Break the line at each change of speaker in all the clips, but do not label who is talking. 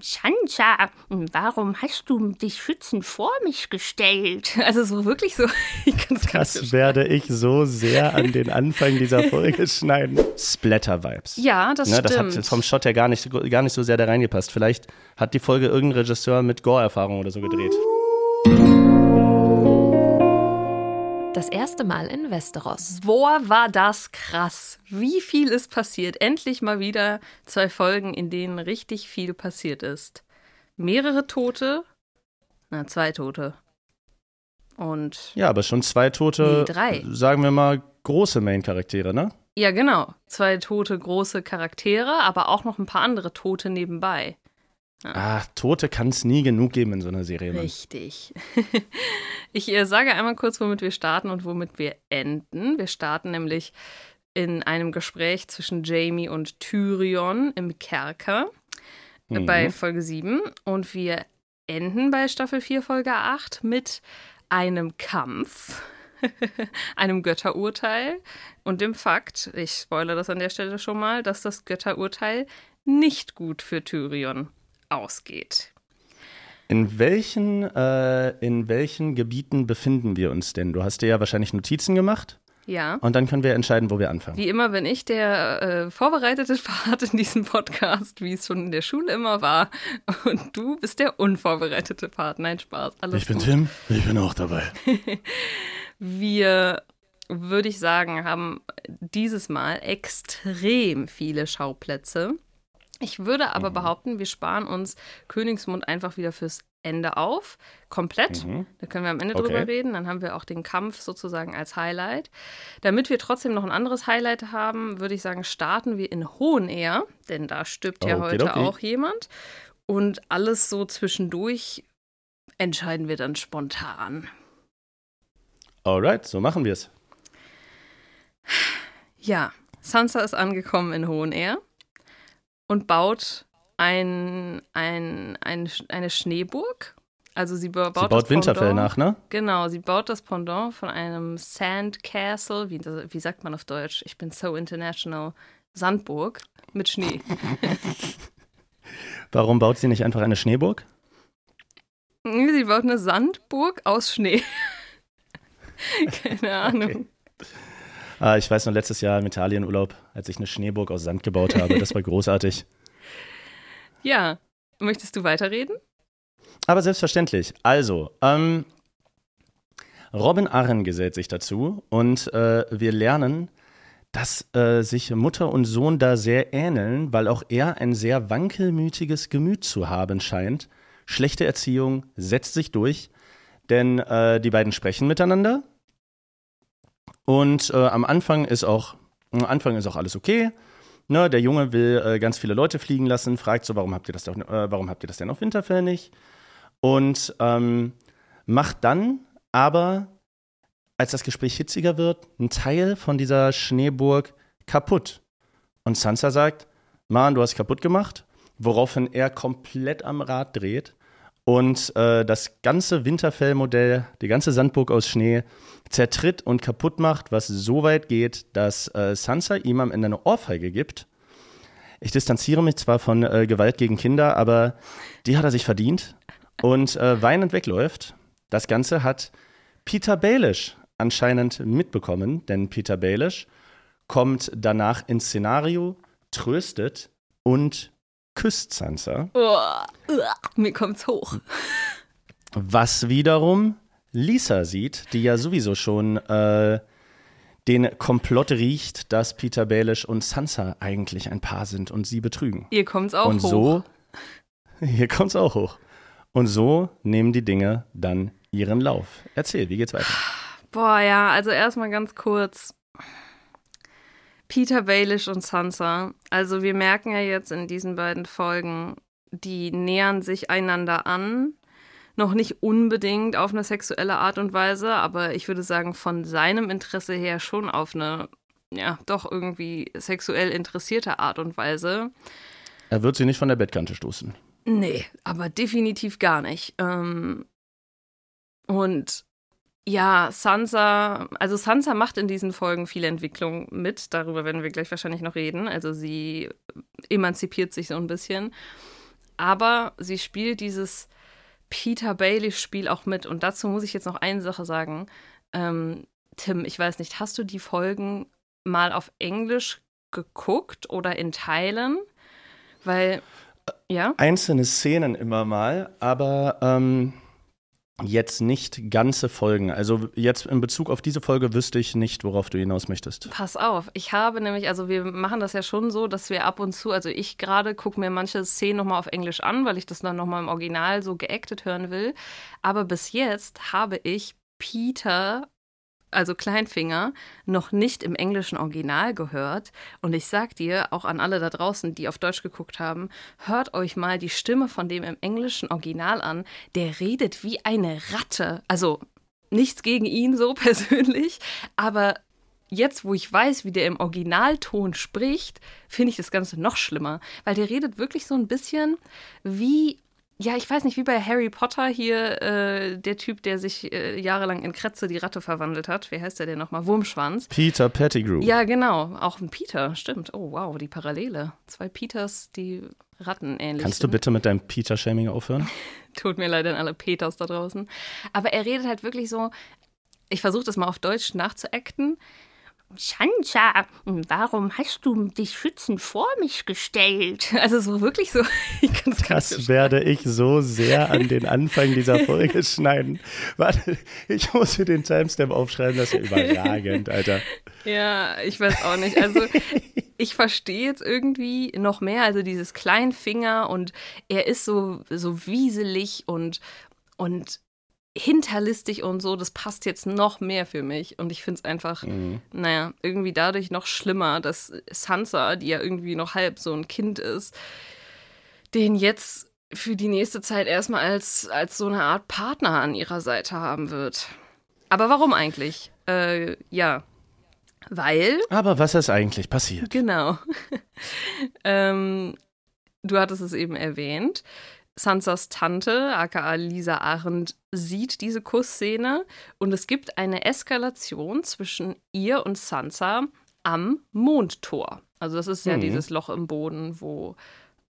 Sansa, warum hast du dich schützend vor mich gestellt? Also so wirklich so.
das werde ich so sehr an den Anfang dieser Folge schneiden. Splatter-Vibes.
Ja, das ne, stimmt.
Das hat vom Shot her gar nicht, gar nicht so sehr da reingepasst. Vielleicht hat die Folge irgendein Regisseur mit Gore-Erfahrung oder so gedreht.
Das erste Mal in Westeros.
Boah, war das krass. Wie viel ist passiert? Endlich mal wieder zwei Folgen, in denen richtig viel passiert ist. Mehrere Tote. Na, zwei Tote. Und.
Ja, aber schon zwei Tote. Nee, drei. Sagen wir mal große Main-Charaktere, ne?
Ja, genau. Zwei tote große Charaktere, aber auch noch ein paar andere Tote nebenbei.
Ah, Tote kann es nie genug geben in so einer Serie.
Mann. Richtig. ich äh, sage einmal kurz, womit wir starten und womit wir enden. Wir starten nämlich in einem Gespräch zwischen Jamie und Tyrion im Kerker äh, mhm. bei Folge 7 und wir enden bei Staffel 4, Folge 8 mit einem Kampf, einem Götterurteil und dem Fakt, ich spoilere das an der Stelle schon mal, dass das Götterurteil nicht gut für Tyrion ausgeht.
In welchen, äh, in welchen Gebieten befinden wir uns denn? Du hast dir ja wahrscheinlich Notizen gemacht.
Ja.
Und dann können wir entscheiden, wo wir anfangen.
Wie immer bin ich der äh, vorbereitete Part in diesem Podcast, wie es schon in der Schule immer war. Und du bist der unvorbereitete Part. Nein, Spaß.
Alles ich bin gut. Tim, ich bin auch dabei.
wir, würde ich sagen, haben dieses Mal extrem viele Schauplätze. Ich würde aber mhm. behaupten, wir sparen uns Königsmund einfach wieder fürs Ende auf. Komplett. Mhm. Da können wir am Ende okay. drüber reden. Dann haben wir auch den Kampf sozusagen als Highlight. Damit wir trotzdem noch ein anderes Highlight haben, würde ich sagen, starten wir in Hohenehr, denn da stirbt ja okay, heute okay. auch jemand. Und alles so zwischendurch entscheiden wir dann spontan.
Alright, so machen wir es.
Ja, Sansa ist angekommen in Hohenehr und baut ein, ein, ein, eine Schneeburg. Also sie baut,
sie baut Winterfell nach, ne?
Genau, sie baut das Pendant von einem Sand Castle, wie, wie sagt man auf Deutsch? Ich bin so international. Sandburg mit Schnee.
Warum baut sie nicht einfach eine Schneeburg?
Sie baut eine Sandburg aus Schnee. Keine Ahnung. Okay.
Ah, ich weiß noch letztes Jahr im Italienurlaub, als ich eine Schneeburg aus Sand gebaut habe. Das war großartig.
Ja. Möchtest du weiterreden?
Aber selbstverständlich. Also, ähm, Robin Arren gesellt sich dazu und äh, wir lernen, dass äh, sich Mutter und Sohn da sehr ähneln, weil auch er ein sehr wankelmütiges Gemüt zu haben scheint. Schlechte Erziehung setzt sich durch, denn äh, die beiden sprechen miteinander und äh, am Anfang ist auch, am Anfang ist auch alles okay. Ne, der Junge will äh, ganz viele Leute fliegen lassen, fragt so, warum habt ihr das, doch, äh, warum habt ihr das denn auf Winterfell nicht? Und ähm, macht dann aber, als das Gespräch hitziger wird, einen Teil von dieser Schneeburg kaputt. Und Sansa sagt, Mann, du hast kaputt gemacht, woraufhin er komplett am Rad dreht und äh, das ganze Winterfell-Modell, die ganze Sandburg aus Schnee, zertritt und kaputt macht, was so weit geht, dass äh, Sansa ihm am Ende eine Ohrfeige gibt. Ich distanziere mich zwar von äh, Gewalt gegen Kinder, aber die hat er sich verdient und äh, weinend wegläuft. Das Ganze hat Peter Baelish anscheinend mitbekommen, denn Peter Baelish kommt danach ins Szenario, tröstet und küsst Sansa.
Oh, mir kommt's hoch.
Was wiederum Lisa sieht, die ja sowieso schon äh, den Komplott riecht, dass Peter Baelish und Sansa eigentlich ein Paar sind und sie betrügen.
Ihr kommt's auch
und
hoch.
So, hier kommt's auch hoch. Und so nehmen die Dinge dann ihren Lauf. Erzähl, wie geht's weiter?
Boah, ja, also erstmal ganz kurz. Peter Baelish und Sansa. Also wir merken ja jetzt in diesen beiden Folgen, die nähern sich einander an. Noch nicht unbedingt auf eine sexuelle Art und Weise, aber ich würde sagen, von seinem Interesse her schon auf eine, ja, doch irgendwie sexuell interessierte Art und Weise.
Er wird sie nicht von der Bettkante stoßen.
Nee, aber definitiv gar nicht. Ähm, und ja, Sansa, also Sansa macht in diesen Folgen viel Entwicklung mit, darüber werden wir gleich wahrscheinlich noch reden. Also sie emanzipiert sich so ein bisschen. aber sie spielt dieses Peter Bailey-Spiel auch mit. Und dazu muss ich jetzt noch eine Sache sagen. Ähm, Tim, ich weiß nicht, hast du die Folgen mal auf Englisch geguckt oder in Teilen? Weil, ja?
Einzelne Szenen immer mal, aber ähm, jetzt nicht ganze Folgen. Also jetzt in Bezug auf diese Folge wüsste ich nicht, worauf du hinaus möchtest.
Pass auf, ich habe nämlich, also wir machen das ja schon so, dass wir ab und zu, also ich gerade gucke mir manche Szenen nochmal auf Englisch an, weil ich das dann nochmal im Original so geactet hören will. Aber bis jetzt habe ich Peter also Kleinfinger, noch nicht im englischen Original gehört. Und ich sag dir, auch an alle da draußen, die auf Deutsch geguckt haben, hört euch mal die Stimme von dem im englischen Original an. Der redet wie eine Ratte. Also nichts gegen ihn so persönlich, aber jetzt, wo ich weiß, wie der im Originalton spricht, finde ich das Ganze noch schlimmer, weil der redet wirklich so ein bisschen wie ja, ich weiß nicht, wie bei Harry Potter hier, äh, der Typ, der sich äh, jahrelang in Kretze die Ratte verwandelt hat. Wie heißt der denn nochmal? Wurmschwanz.
Peter Pettigrew.
Ja, genau. Auch ein Peter, stimmt. Oh, wow, die Parallele. Zwei Peters, die Ratten ähnlich.
Kannst du bitte mit deinem Peter-Shaming aufhören?
Tut mir leid an alle Peters da draußen. Aber er redet halt wirklich so, ich versuche das mal auf Deutsch nachzuacten. Sansa, warum hast du dich schützend vor mich gestellt? Also so wirklich so.
das werde ich so sehr an den Anfang dieser Folge schneiden. Warte, ich muss mir den Timestamp aufschreiben, das ist ja überragend, Alter.
Ja, ich weiß auch nicht. Also ich verstehe jetzt irgendwie noch mehr, also dieses Kleinfinger und er ist so, so wieselig und, und hinterlistig und so, das passt jetzt noch mehr für mich. Und ich finde es einfach, mhm. naja, irgendwie dadurch noch schlimmer, dass Sansa, die ja irgendwie noch halb so ein Kind ist, den jetzt für die nächste Zeit erstmal als, als so eine Art Partner an ihrer Seite haben wird. Aber warum eigentlich? Äh, ja. Weil.
Aber was ist eigentlich passiert?
Genau. ähm, du hattest es eben erwähnt. Sansas Tante, aka Lisa Arendt, sieht diese Kussszene und es gibt eine Eskalation zwischen ihr und Sansa am Mondtor. Also das ist ja mhm. dieses Loch im Boden, wo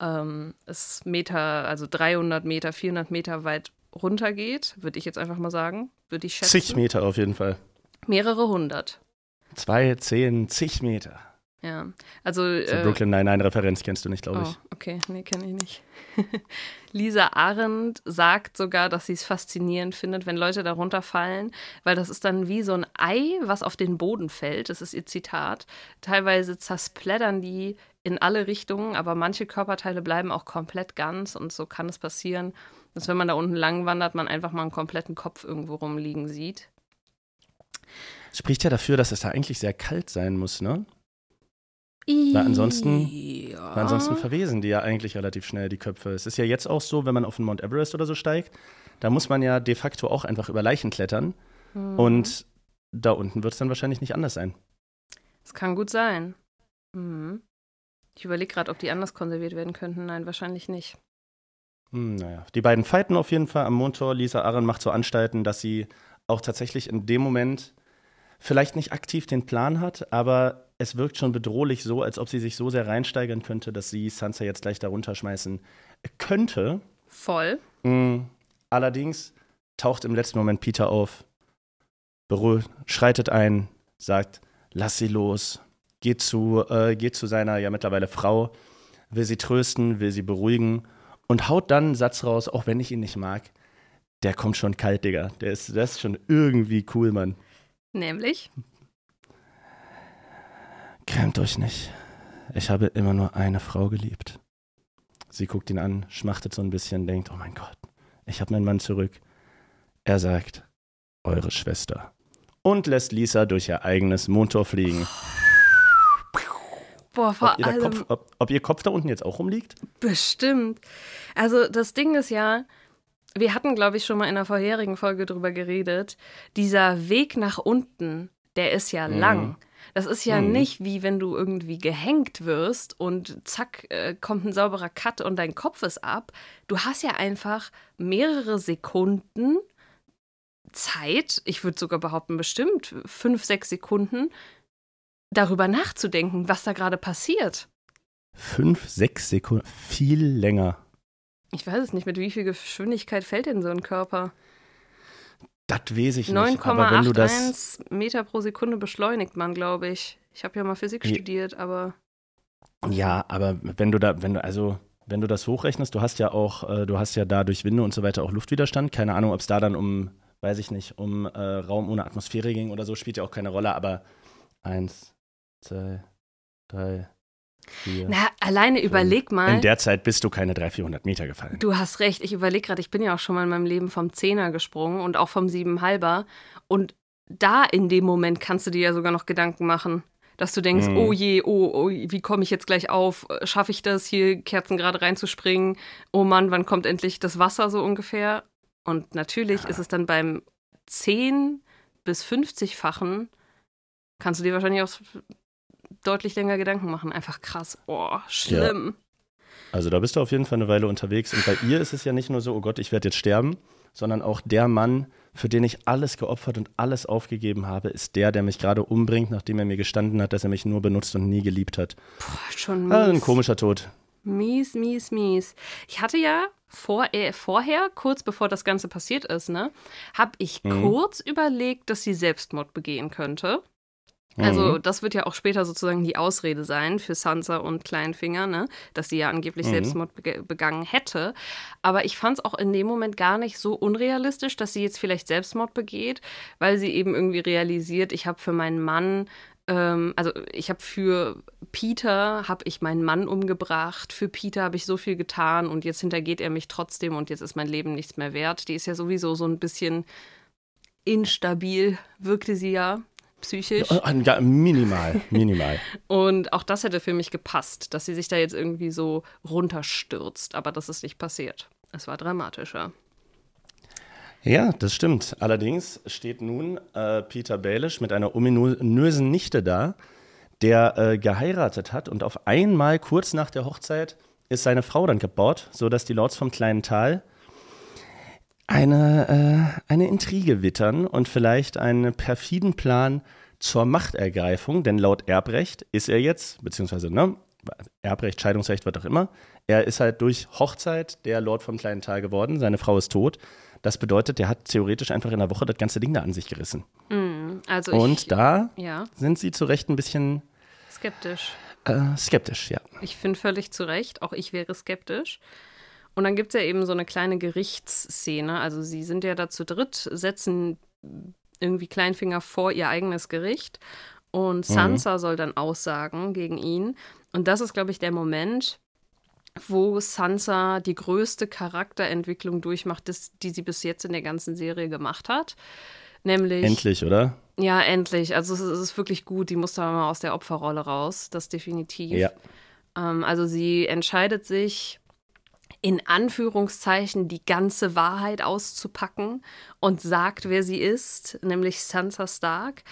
ähm, es Meter, also 300 Meter, 400 Meter weit runtergeht, würde ich jetzt einfach mal sagen, würde ich schätzen.
Zig Meter auf jeden Fall.
Mehrere hundert.
Zwei, zehn, zig Meter.
Ja, also.
So äh, Brooklyn Nine-Nine-Referenz kennst du nicht, glaube ich.
Oh, okay, nee, kenne ich nicht. Lisa Arendt sagt sogar, dass sie es faszinierend findet, wenn Leute darunter fallen, weil das ist dann wie so ein Ei, was auf den Boden fällt. Das ist ihr Zitat. Teilweise zersplättern die in alle Richtungen, aber manche Körperteile bleiben auch komplett ganz und so kann es passieren, dass wenn man da unten lang wandert, man einfach mal einen kompletten Kopf irgendwo rumliegen sieht.
Spricht ja dafür, dass es da eigentlich sehr kalt sein muss, ne? Weil ansonsten,
ja.
weil ansonsten verwesen die ja eigentlich relativ schnell, die Köpfe. Es ist ja jetzt auch so, wenn man auf den Mount Everest oder so steigt, da muss man ja de facto auch einfach über Leichen klettern. Mhm. Und da unten wird es dann wahrscheinlich nicht anders sein.
Das kann gut sein. Mhm. Ich überlege gerade, ob die anders konserviert werden könnten. Nein, wahrscheinlich nicht.
Hm, naja, die beiden fighten auf jeden Fall am Mondtor. Lisa Aaron macht so Anstalten, dass sie auch tatsächlich in dem Moment vielleicht nicht aktiv den Plan hat, aber es wirkt schon bedrohlich so, als ob sie sich so sehr reinsteigern könnte, dass sie Sansa jetzt gleich darunter schmeißen könnte.
Voll.
Mhm. Allerdings taucht im letzten Moment Peter auf, schreitet ein, sagt, lass sie los, geht zu, äh, geht zu seiner ja mittlerweile Frau, will sie trösten, will sie beruhigen und haut dann einen Satz raus, auch wenn ich ihn nicht mag. Der kommt schon kalt, Digga. Der ist, der ist schon irgendwie cool, Mann.
Nämlich?
Grämt euch nicht. Ich habe immer nur eine Frau geliebt. Sie guckt ihn an, schmachtet so ein bisschen, denkt, oh mein Gott, ich habe meinen Mann zurück. Er sagt, eure Schwester. Und lässt Lisa durch ihr eigenes Mondtor fliegen.
Boah, vor
ob,
allem.
Kopf, ob, ob ihr Kopf da unten jetzt auch rumliegt?
Bestimmt. Also das Ding ist ja, wir hatten, glaube ich, schon mal in der vorherigen Folge drüber geredet. Dieser Weg nach unten, der ist ja mhm. lang. Das ist ja mhm. nicht wie wenn du irgendwie gehängt wirst und zack, äh, kommt ein sauberer Cut und dein Kopf ist ab. Du hast ja einfach mehrere Sekunden Zeit, ich würde sogar behaupten, bestimmt fünf, sechs Sekunden, darüber nachzudenken, was da gerade passiert.
Fünf, sechs Sekunden, viel länger.
Ich weiß es nicht, mit wie viel Geschwindigkeit fällt denn so ein Körper?
Das weiß ich nicht. Aber wenn du das
9,81 Meter pro Sekunde beschleunigt man, glaube ich. Ich habe ja mal Physik
Ja.
studiert, aber
Ja, aber wenn du da, wenn du, also, wenn du das hochrechnest, du hast ja auch, äh, du hast ja da durch Winde und so weiter auch Luftwiderstand. Keine Ahnung, ob es da dann um, weiß ich nicht, um äh, Raum ohne Atmosphäre ging oder so, spielt ja auch keine Rolle, aber eins, zwei, drei, vier.
na, alleine überleg mal.
In der Zeit bist du keine 300, 400 Meter gefallen.
Du hast recht, ich überlege gerade, ich bin ja auch schon mal in meinem Leben vom Zehner gesprungen und auch vom Siebenhalber. Und da in dem Moment kannst du dir ja sogar noch Gedanken machen, dass du denkst,
Mhm.
oh je, oh, oh, wie komme ich jetzt gleich auf? Schaffe ich das, hier Kerzen gerade reinzuspringen? Oh Mann, wann kommt endlich das Wasser so ungefähr? Und natürlich ist es dann beim 10 bis 50-fachen, kannst du dir wahrscheinlich auch deutlich länger Gedanken machen. Einfach krass. Oh, schlimm.
Also da bist du auf jeden Fall eine Weile unterwegs. Und bei ihr ist es ja nicht nur so, oh Gott, ich werde jetzt sterben, sondern auch der Mann, für den ich alles geopfert und alles aufgegeben habe, ist der, der mich gerade umbringt, nachdem er mir gestanden hat, dass er mich nur benutzt und nie geliebt hat.
Boah, schon
Ah, ein
mies.
komischer Tod.
Mies, mies, mies. Ich hatte ja vor, äh, vorher, kurz bevor das Ganze passiert ist, ne, habe ich
Mhm.
kurz überlegt, dass sie Selbstmord begehen könnte. Also,
Mhm.
das wird ja auch später sozusagen die Ausrede sein für Sansa und Kleinfinger, ne? Dass sie ja angeblich
Mhm.
Selbstmord begangen hätte. Aber ich fand es auch in dem Moment gar nicht so unrealistisch, dass sie jetzt vielleicht Selbstmord begeht, weil sie eben irgendwie realisiert, ich habe für meinen Mann, ähm, also ich habe für Peter, habe ich meinen Mann umgebracht, für Peter habe ich so viel getan und jetzt hintergeht er mich trotzdem und jetzt ist mein Leben nichts mehr wert. Die ist ja sowieso so ein bisschen instabil, wirkte sie ja. Psychisch.
Ein- ja, minimal, minimal.
Und auch das hätte für mich gepasst, dass sie sich da jetzt irgendwie so runterstürzt. Aber das ist nicht passiert. Es war dramatischer.
Ja, das stimmt. Allerdings steht nun äh, Peter Baelish mit einer ominösen Nichte da, der äh, geheiratet hat und auf einmal kurz nach der Hochzeit ist seine Frau dann gebaut, sodass die Lords vom kleinen Tal eine, äh, eine Intrige wittern und vielleicht einen perfiden Plan zur Machtergreifung, denn laut Erbrecht ist er jetzt, beziehungsweise ne, Erbrecht, Scheidungsrecht, was auch immer, er ist halt durch Hochzeit der Lord vom kleinen Tal geworden, seine Frau ist tot. Das bedeutet, der hat theoretisch einfach in der Woche das ganze Ding da an sich gerissen.
Also
Und
ich,
da
ja,
sind sie zu Recht ein bisschen
skeptisch.
äh, skeptisch, ja.
Ich finde völlig zu Recht, auch ich wäre skeptisch. Und dann gibt es ja eben so eine kleine Gerichtsszene. Also sie sind ja da zu dritt, setzen irgendwie Kleinfinger vor ihr eigenes Gericht. Und Sansa soll dann aussagen gegen ihn. Und das ist, glaube ich, der Moment, wo Sansa die größte Charakterentwicklung durchmacht, das, die sie bis jetzt in der ganzen Serie gemacht hat. Nämlich.
Endlich, oder?
Ja, endlich. Also es ist, es ist wirklich gut. Die muss da mal aus der Opferrolle raus. Das definitiv.
Ja.
Ähm, also sie entscheidet sich, in Anführungszeichen die ganze Wahrheit auszupacken und sagt, wer sie ist, nämlich Sansa Stark.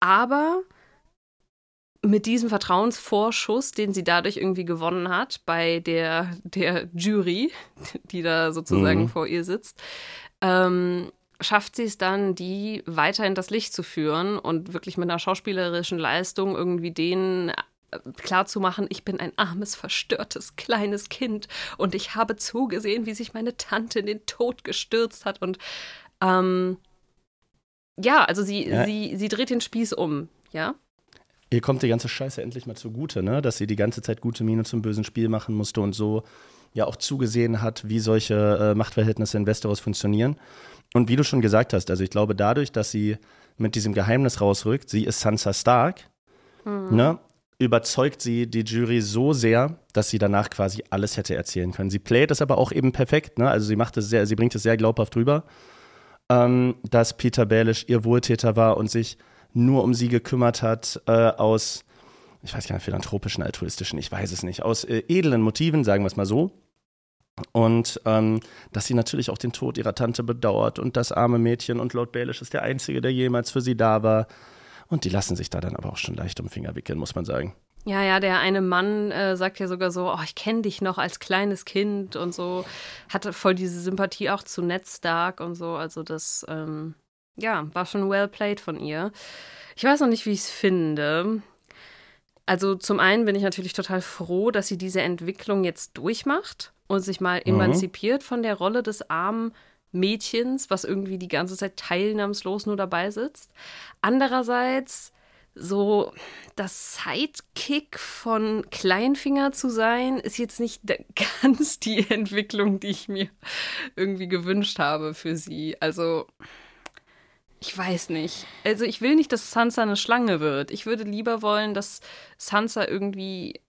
Aber mit diesem Vertrauensvorschuss, den sie dadurch irgendwie gewonnen hat bei der, der Jury, die da sozusagen
Mhm.
vor ihr sitzt, ähm, schafft sie es dann, die weiter in das Licht zu führen und wirklich mit einer schauspielerischen Leistung irgendwie denen klarzumachen, ich bin ein armes, verstörtes, kleines Kind und ich habe zugesehen, wie sich meine Tante in den Tod gestürzt hat und ähm, ja, also sie,
Ja.
sie, sie dreht den Spieß um, ja.
Ihr kommt die ganze Scheiße endlich mal zugute, ne? Dass sie die ganze Zeit gute Miene zum bösen Spiel machen musste und so ja auch zugesehen hat, wie solche äh, Machtverhältnisse in Westeros funktionieren. Und wie du schon gesagt hast, also ich glaube, dadurch, dass sie mit diesem Geheimnis rausrückt, sie ist Sansa Stark, ne? Überzeugt sie die Jury so sehr, dass sie danach quasi alles hätte erzählen können. Sie playt es aber auch eben perfekt, ne? Also sie macht es sehr, sie bringt es sehr glaubhaft rüber, ähm, dass Peter Baelish ihr Wohltäter war und sich nur um sie gekümmert hat, äh, aus, ich weiß gar nicht, philanthropischen, altruistischen, ich weiß es nicht, aus äh, edlen Motiven, sagen wir es mal so. Und ähm, dass sie natürlich auch den Tod ihrer Tante bedauert und das arme Mädchen und Lord Baelish ist der Einzige, der jemals für sie da war. Und die lassen sich da dann aber auch schon leicht um den Finger wickeln, muss man sagen.
Ja, ja, der eine Mann äh, sagt ja sogar so, oh, ich kenne dich noch als kleines Kind und so, hatte voll diese Sympathie auch zu Ned Stark und so, also das, ähm, ja, war schon well played von ihr. Ich weiß noch nicht, wie ich es finde. Also zum einen bin ich natürlich total froh, dass sie diese Entwicklung jetzt durchmacht und sich mal
Mhm.
emanzipiert von der Rolle des armen Mädchens, was irgendwie die ganze Zeit teilnahmslos nur dabei sitzt. Andererseits so das Sidekick von Kleinfinger zu sein, ist jetzt nicht ganz die Entwicklung, die ich mir irgendwie gewünscht habe für sie. Also ich weiß nicht. Also ich will nicht, dass Sansa eine Schlange wird. Ich würde lieber wollen, dass Sansa irgendwie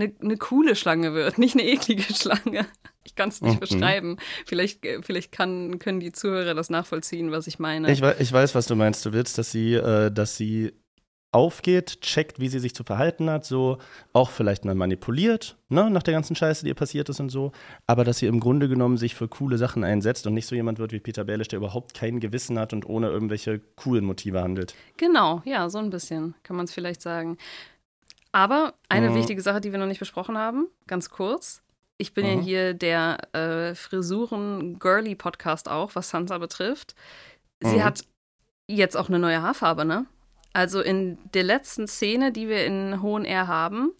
eine, eine coole Schlange wird, nicht eine eklige Schlange. Ich kann es nicht
Mhm.
beschreiben. Vielleicht, äh, vielleicht kann, können die Zuhörer das nachvollziehen, was ich meine.
Ich, ich weiß, was du meinst. Du willst, dass sie, äh, dass sie aufgeht, checkt, wie sie sich zu verhalten hat, so auch vielleicht mal manipuliert, ne, nach der ganzen Scheiße, die ihr passiert ist und so, aber dass sie im Grunde genommen sich für coole Sachen einsetzt und nicht so jemand wird wie Peter Baelish, der überhaupt kein Gewissen hat und ohne irgendwelche coolen Motive handelt.
Genau, ja, so ein bisschen kann man es vielleicht sagen. Aber eine
Mhm.
wichtige Sache, die wir noch nicht besprochen haben, ganz kurz. Ich bin ja
Mhm.
hier der äh, Frisuren-Girly-Podcast auch, was Sansa betrifft. Sie
Mhm.
hat jetzt auch eine neue Haarfarbe, ne? Also in der letzten Szene, die wir in Hohen Air haben,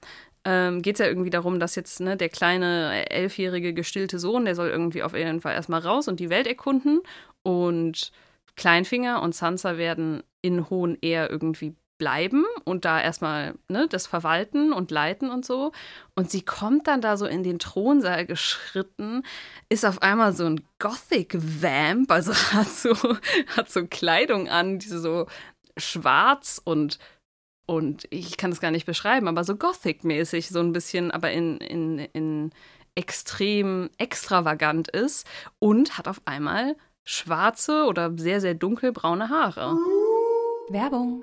ähm, geht es ja irgendwie darum, dass jetzt ne, der kleine elfjährige gestillte Sohn, der soll irgendwie auf jeden Fall erstmal raus und die Welt erkunden. Und Kleinfinger und Sansa werden in Hohen Air irgendwie bleiben und da erstmal ne, das verwalten und leiten und so. Und sie kommt dann da so in den Thronsaal geschritten, ist auf einmal so ein Gothic-Vamp, also hat so, hat so Kleidung an, die so schwarz und und ich kann es gar nicht beschreiben, aber so Gothic-mäßig, so ein bisschen, aber in, in, in extrem extravagant ist und hat auf einmal schwarze oder sehr, sehr dunkelbraune Haare.
Werbung.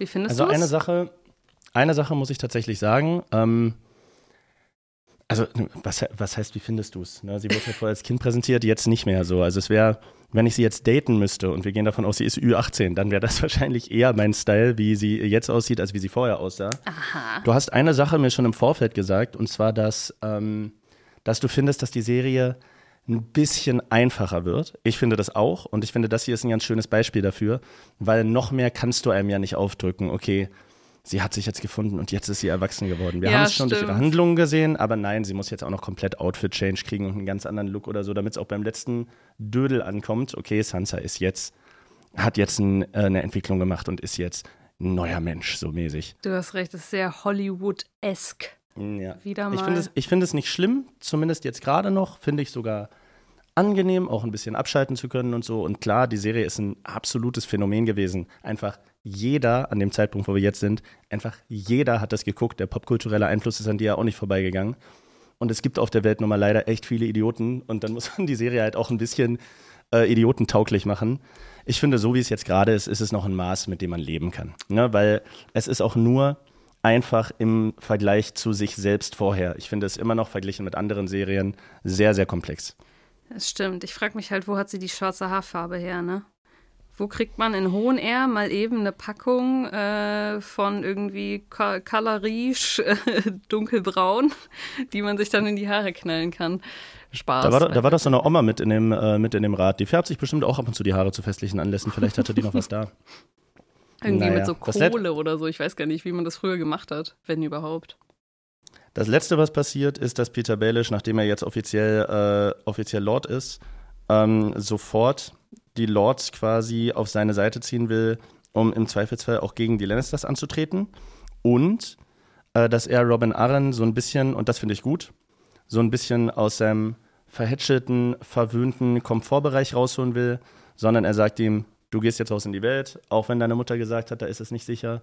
Wie findest
Also
du
eine
es?
Sache, eine Sache muss ich tatsächlich sagen. Ähm, also was, was heißt, wie findest du es? Ne? Sie wurde ja vorher als Kind präsentiert, jetzt nicht mehr so. Also es wäre, wenn ich sie jetzt daten müsste und wir gehen davon aus, sie ist Ü18, dann wäre das wahrscheinlich eher mein Style, wie sie jetzt aussieht, als wie sie vorher aussah.
Aha.
Du hast eine Sache mir schon im Vorfeld gesagt, und zwar, dass, ähm, dass du findest, dass die Serie ein bisschen einfacher wird. Ich finde das auch und ich finde, das hier ist ein ganz schönes Beispiel dafür, weil noch mehr kannst du einem ja nicht aufdrücken, okay, sie hat sich jetzt gefunden und jetzt ist sie erwachsen geworden. Wir
Ja,
haben es schon durch ihre
stimmt.
Handlungen gesehen, aber nein, sie muss jetzt auch noch komplett Outfit-Change kriegen und einen ganz anderen Look oder so, damit es auch beim letzten Dödel ankommt. Okay, Sansa ist jetzt, hat jetzt ein, äh, eine Entwicklung gemacht und ist jetzt ein neuer Mensch, so mäßig.
Du hast recht, es ist sehr Hollywood-esque.
Ja.
Wieder
Ich
mal.
finde es, ich finde es nicht schlimm, zumindest jetzt gerade noch, finde ich sogar angenehm, auch ein bisschen abschalten zu können und so. Und klar, die Serie ist ein absolutes Phänomen gewesen. Einfach jeder, an dem Zeitpunkt, wo wir jetzt sind, einfach jeder hat das geguckt. Der popkulturelle Einfluss ist an dir auch nicht vorbeigegangen. Und es gibt auf der Welt nun mal leider echt viele Idioten. Und dann muss man die Serie halt auch ein bisschen äh, idiotentauglich machen. Ich finde, so wie es jetzt gerade ist, ist es noch ein Maß, mit dem man leben kann. Ne? Weil es ist auch nur einfach im Vergleich zu sich selbst vorher. Ich finde es immer noch verglichen mit anderen Serien sehr, sehr komplex.
Das stimmt. Ich frage mich halt, wo hat sie die schwarze Haarfarbe her, ne? Wo kriegt man in Hohen Air mal eben eine Packung äh, von irgendwie Ka- Color Riche, äh, dunkelbraun, die man sich dann in die Haare knallen kann? Spaß.
Da war, da war doch so eine Oma mit in, dem, äh, mit in dem Rad. Die färbt sich bestimmt auch ab und zu die Haare zu festlichen Anlässen. Vielleicht hatte die noch was da.
Irgendwie
Naja,
mit so
das
Kohle oder so. Ich weiß gar nicht, wie man das früher gemacht hat, wenn überhaupt.
Das letzte, was passiert, ist, dass Peter Baelish, nachdem er jetzt offiziell, äh, offiziell Lord ist, ähm, sofort die Lords quasi auf seine Seite ziehen will, um im Zweifelsfall auch gegen die Lannisters anzutreten. Und äh, dass er Robin Arryn so ein bisschen, und das finde ich gut, so ein bisschen aus seinem verhätschelten, verwöhnten Komfortbereich rausholen will, sondern er sagt ihm, du gehst jetzt raus in die Welt, auch wenn deine Mutter gesagt hat, da ist es nicht sicher.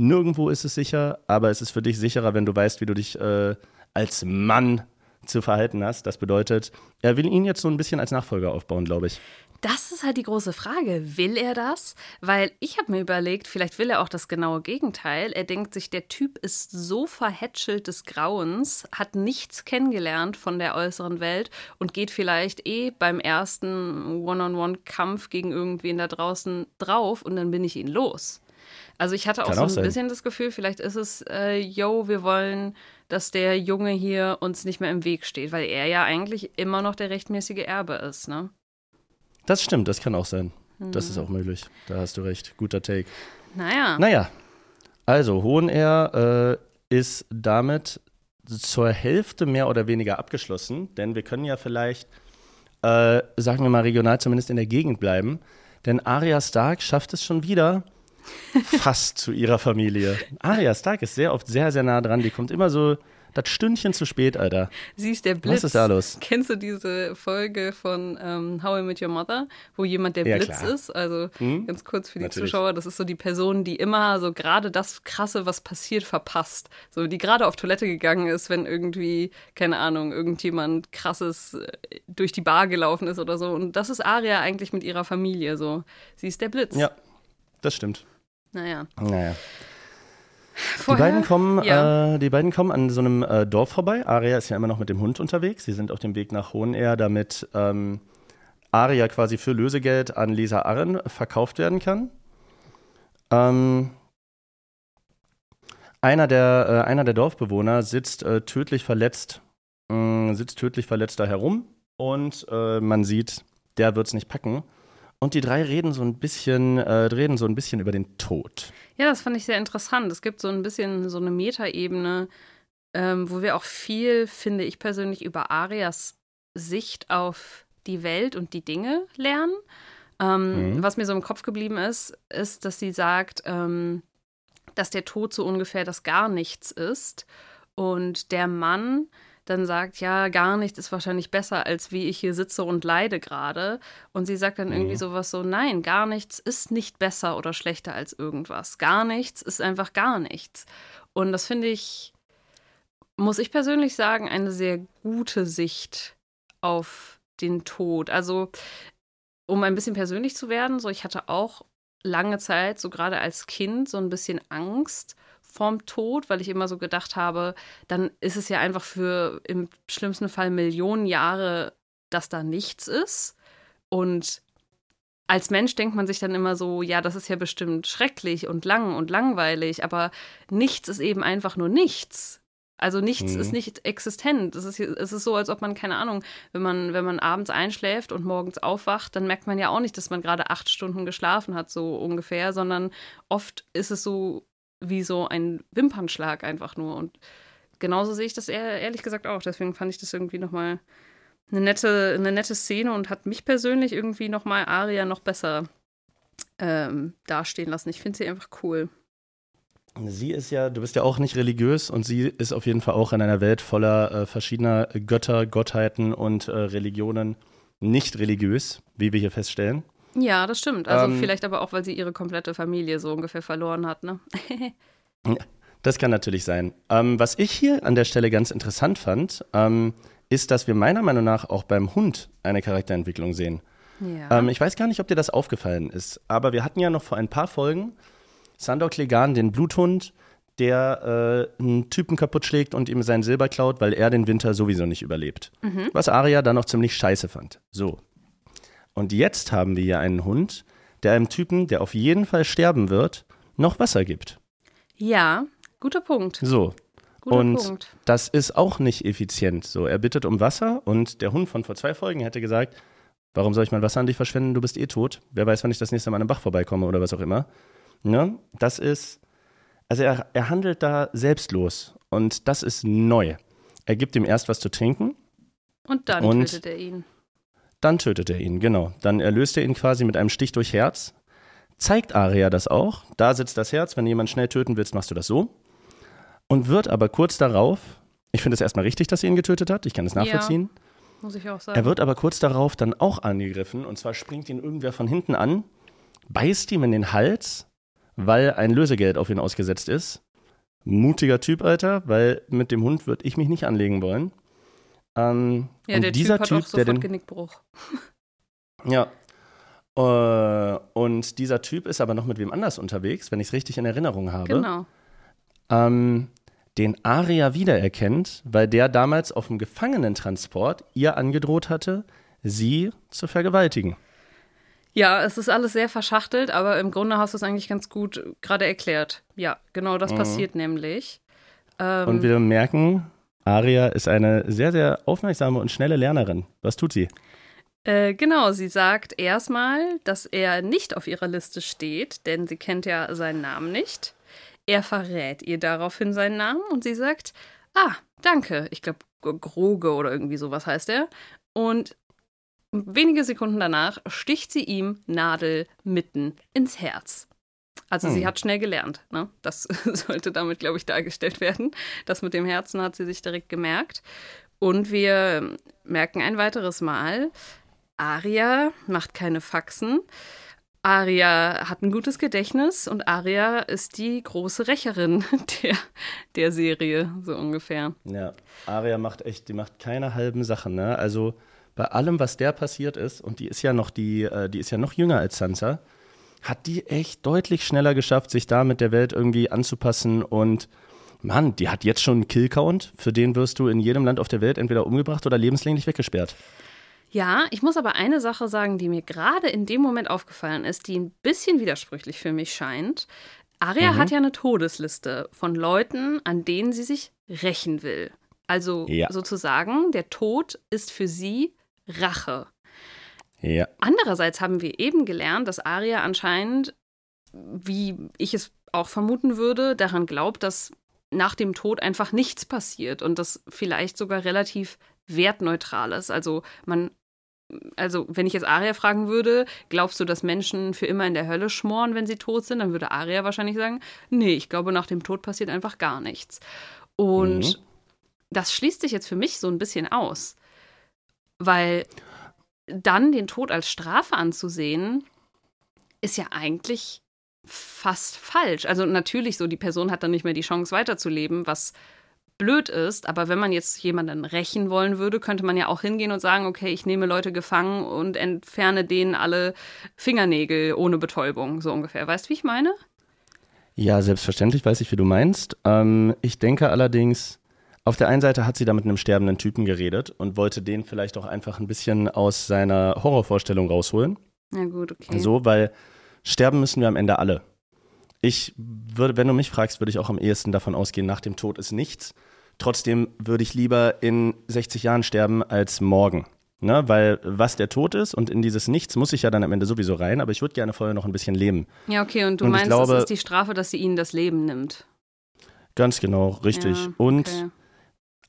Nirgendwo ist es sicher, aber es ist für dich sicherer, wenn du weißt, wie du dich äh, als Mann zu verhalten hast. Das bedeutet, er will ihn jetzt so ein bisschen als Nachfolger aufbauen, glaube ich.
Das ist halt die große Frage. Will er das? Weil ich habe mir überlegt, vielleicht will er auch das genaue Gegenteil. Er denkt sich, der Typ ist so verhätschelt des Grauens, hat nichts kennengelernt von der äußeren Welt und geht vielleicht eh beim ersten One-on-One-Kampf gegen irgendwen da draußen drauf und dann bin ich ihn los. Also ich hatte auch
Kann
so
auch
ein
sein.
bisschen das Gefühl, vielleicht ist es, äh, yo, wir wollen, dass der Junge hier uns nicht mehr im Weg steht, weil er ja eigentlich immer noch der rechtmäßige Erbe ist, ne?
Das stimmt, das kann auch sein. Das ist auch möglich. Da hast du recht. Guter Take.
Naja.
Naja, also Hohenair äh, ist damit zur Hälfte mehr oder weniger abgeschlossen, denn wir können ja vielleicht, äh, sagen wir mal regional zumindest in der Gegend bleiben, denn Arya Stark schafft es schon wieder fast zu ihrer Familie. Arya Stark ist sehr oft sehr, sehr nah dran. Die kommt immer so das Stündchen zu spät, Alter.
Sie ist der Blitz.
Was ist da los?
Kennst du diese Folge von ähm, How I Met Your Mother, wo jemand der
Ja,
Blitz
klar.
ist? Also
Hm?
ganz kurz für die
Natürlich.
Zuschauer, das ist so die Person, die immer so gerade das Krasse, was passiert, verpasst. So, die gerade auf Toilette gegangen ist, wenn irgendwie, keine Ahnung, irgendjemand krasses äh, durch die Bar gelaufen ist oder so. Und das ist Aria eigentlich mit ihrer Familie so. Sie ist der Blitz.
Ja, das stimmt.
Naja.
Naja. Die
Vorher,
beiden, kommen,
ja.
äh, die beiden kommen an so einem äh, Dorf vorbei. Aria ist ja immer noch mit dem Hund unterwegs. Sie sind auf dem Weg nach Hohenair, damit ähm, Aria quasi für Lösegeld an Lisa Arren verkauft werden kann. Ähm, einer, der, äh, einer der Dorfbewohner sitzt äh, tödlich verletzt, mh, sitzt tödlich verletzt da herum und äh, man sieht, der wird es nicht packen. Und die drei reden so ein bisschen, äh, reden so ein bisschen über den Tod.
Ja, das fand ich sehr interessant. Es gibt so ein bisschen so eine Metaebene, ähm, wo wir auch viel, finde ich persönlich, über Arias Sicht auf die Welt und die Dinge lernen. Ähm,
Mhm.
Was mir so im Kopf geblieben ist, ist, dass sie sagt, ähm, dass der Tod so ungefähr das Gar nichts ist. Und der Mann dann sagt, ja, gar nichts ist wahrscheinlich besser, als wie ich hier sitze und leide gerade. Und sie sagt dann irgendwie
Mhm.
sowas so, nein, gar nichts ist nicht besser oder schlechter als irgendwas. Gar nichts ist einfach gar nichts. Und das finde ich, muss ich persönlich sagen, eine sehr gute Sicht auf den Tod. Also, um ein bisschen persönlich zu werden, so ich hatte auch lange Zeit, so gerade als Kind, so ein bisschen Angst vorm Tod, weil ich immer so gedacht habe, dann ist es ja einfach für im schlimmsten Fall Millionen Jahre, dass da nichts ist. Und als Mensch denkt man sich dann immer so, ja, das ist ja bestimmt schrecklich und lang und langweilig, aber nichts ist eben einfach nur nichts. Also nichts
Mhm.
ist nicht existent. Es ist, es ist so, als ob man, keine Ahnung, wenn man, wenn man abends einschläft und morgens aufwacht, dann merkt man ja auch nicht, dass man gerade acht Stunden geschlafen hat, so ungefähr, sondern oft ist es so wie so ein Wimpernschlag einfach nur. Und genauso sehe ich das ehrlich gesagt auch. Deswegen fand ich das irgendwie nochmal eine nette, eine nette Szene und hat mich persönlich irgendwie nochmal Aria noch besser ähm, dastehen lassen. Ich finde sie einfach cool.
Sie ist ja, du bist ja auch nicht religiös und sie ist auf jeden Fall auch in einer Welt voller äh, verschiedener Götter, Gottheiten und äh, Religionen nicht religiös, wie wir hier feststellen.
Ja, das stimmt. Also
Ähm,
vielleicht aber auch, weil sie ihre komplette Familie so ungefähr verloren hat, ne?
Das kann natürlich sein. Ähm, was ich hier an der Stelle ganz interessant fand, ähm, ist, dass wir meiner Meinung nach auch beim Hund eine Charakterentwicklung sehen.
Ja.
Ähm, ich weiß gar nicht, ob dir das aufgefallen ist, aber wir hatten ja noch vor ein paar Folgen Sandor Klegan, den Bluthund, der äh, einen Typen kaputt schlägt und ihm sein Silber klaut, weil er den Winter sowieso nicht überlebt. Was Arya dann noch ziemlich scheiße fand. So. Und jetzt haben wir hier einen Hund, der einem Typen, der auf jeden Fall sterben wird, noch Wasser gibt.
ja, guter Punkt.
So.
Guter
und
Punkt.
das ist auch nicht effizient. So, er bittet um Wasser und der Hund von vor zwei Folgen hätte gesagt, warum soll ich mein Wasser an dich verschwenden? Du bist eh tot. Wer weiß, wann ich das nächste Mal an einem Bach vorbeikomme oder was auch immer. Ne? Das ist, also er, er handelt da selbstlos und das ist neu. Er gibt ihm erst was zu trinken,
Und dann
und-
tötet er ihn.
Dann tötet er ihn, genau. Dann erlöst er ihn quasi mit einem Stich durch Herz. Zeigt Aria das auch. Da sitzt das Herz. Wenn du jemanden schnell töten willst, machst du das so. Und wird aber kurz darauf, ich finde es erstmal richtig, dass sie ihn getötet hat. Ich kann es
Ja.
nachvollziehen.
Muss ich auch sagen.
Er wird aber kurz darauf dann auch angegriffen. Und zwar springt ihn irgendwer von hinten an, beißt ihm in den Hals, weil ein Lösegeld auf ihn ausgesetzt ist. Mutiger Typ, Alter, weil mit dem Hund würde ich mich nicht anlegen wollen. Ähm,
ja,
und
der
dieser
Typ hat
Typ,
auch
der
sofort
den,
Genickbruch.
ja. Äh, und dieser Typ ist aber noch mit wem anders unterwegs, wenn ich es richtig in Erinnerung habe.
Genau.
Ähm, den Aria wiedererkennt, weil der damals auf dem Gefangenentransport ihr angedroht hatte, sie zu vergewaltigen.
Ja, es ist alles sehr verschachtelt, aber im Grunde hast du es eigentlich ganz gut gerade erklärt. Ja, genau das
Mhm.
passiert nämlich. Ähm,
Und wir merken, Aria ist eine sehr, sehr aufmerksame und schnelle Lernerin. Was tut sie?
Äh, genau, sie sagt erstmal, dass er nicht auf ihrer Liste steht, denn sie kennt ja seinen Namen nicht. Er verrät ihr daraufhin seinen Namen und sie sagt, ah, danke. Ich glaube, Groge oder irgendwie sowas heißt er. Und wenige Sekunden danach sticht sie ihm Nadel mitten ins Herz. Also sie
Hm.
hat schnell gelernt. Ne? Das sollte damit, glaube ich, dargestellt werden. Das mit dem Herzen hat sie sich direkt gemerkt. Und wir merken ein weiteres Mal, Aria macht keine Faxen. Aria hat ein gutes Gedächtnis und Aria ist die große Rächerin der, der Serie, so ungefähr.
Ja, Aria macht echt, die macht keine halben Sachen, ne? Also bei allem, was der passiert ist, und die ist ja noch die, äh, die ist ja noch jünger als Sansa, hat die echt deutlich schneller geschafft, sich da mit der Welt irgendwie anzupassen und Mann, die hat jetzt schon einen Killcount, für den wirst du in jedem Land auf der Welt entweder umgebracht oder lebenslänglich weggesperrt.
Ja, ich muss aber eine Sache sagen, die mir gerade in dem Moment aufgefallen ist, die ein bisschen widersprüchlich für mich scheint. Aria hat ja eine Todesliste von Leuten, an denen sie sich rächen will. Also
Ja.
sozusagen, der Tod ist für sie Rache.
Ja.
Andererseits haben wir eben gelernt, dass Aria anscheinend, wie ich es auch vermuten würde, daran glaubt, dass nach dem Tod einfach nichts passiert und das vielleicht sogar relativ wertneutral ist. Also man, also wenn ich jetzt Aria fragen würde, glaubst du, dass Menschen für immer in der Hölle schmoren, wenn sie tot sind, dann würde Aria wahrscheinlich sagen, nee, ich glaube, nach dem Tod passiert einfach gar nichts. Und
Mhm.
das schließt sich jetzt für mich so ein bisschen aus, weil dann den Tod als Strafe anzusehen, ist ja eigentlich fast falsch. Also natürlich so, die Person hat dann nicht mehr die Chance weiterzuleben, was blöd ist, aber wenn man jetzt jemanden rächen wollen würde, könnte man ja auch hingehen und sagen, okay, ich nehme Leute gefangen und entferne denen alle Fingernägel ohne Betäubung, so ungefähr. Weißt du, wie ich meine?
Ja, selbstverständlich weiß ich, wie du meinst. Ähm, ich denke allerdings, auf der einen Seite hat sie da mit einem sterbenden Typen geredet und wollte den vielleicht auch einfach ein bisschen aus seiner Horrorvorstellung rausholen.
Ja gut, okay.
So, weil sterben müssen wir am Ende alle. Ich würde, wenn du mich fragst, würde ich auch am ehesten davon ausgehen, nach dem Tod ist nichts. Trotzdem würde ich lieber in 60 Jahren sterben als morgen. Ne? Weil was der Tod ist und in dieses Nichts muss ich ja dann am Ende sowieso rein, aber ich würde gerne vorher noch ein bisschen leben.
Ja, okay, und du
Und
meinst,
glaube-
das ist die Strafe, dass sie ihnen das Leben nimmt.
Ganz genau, richtig.
Ja,
Und
okay.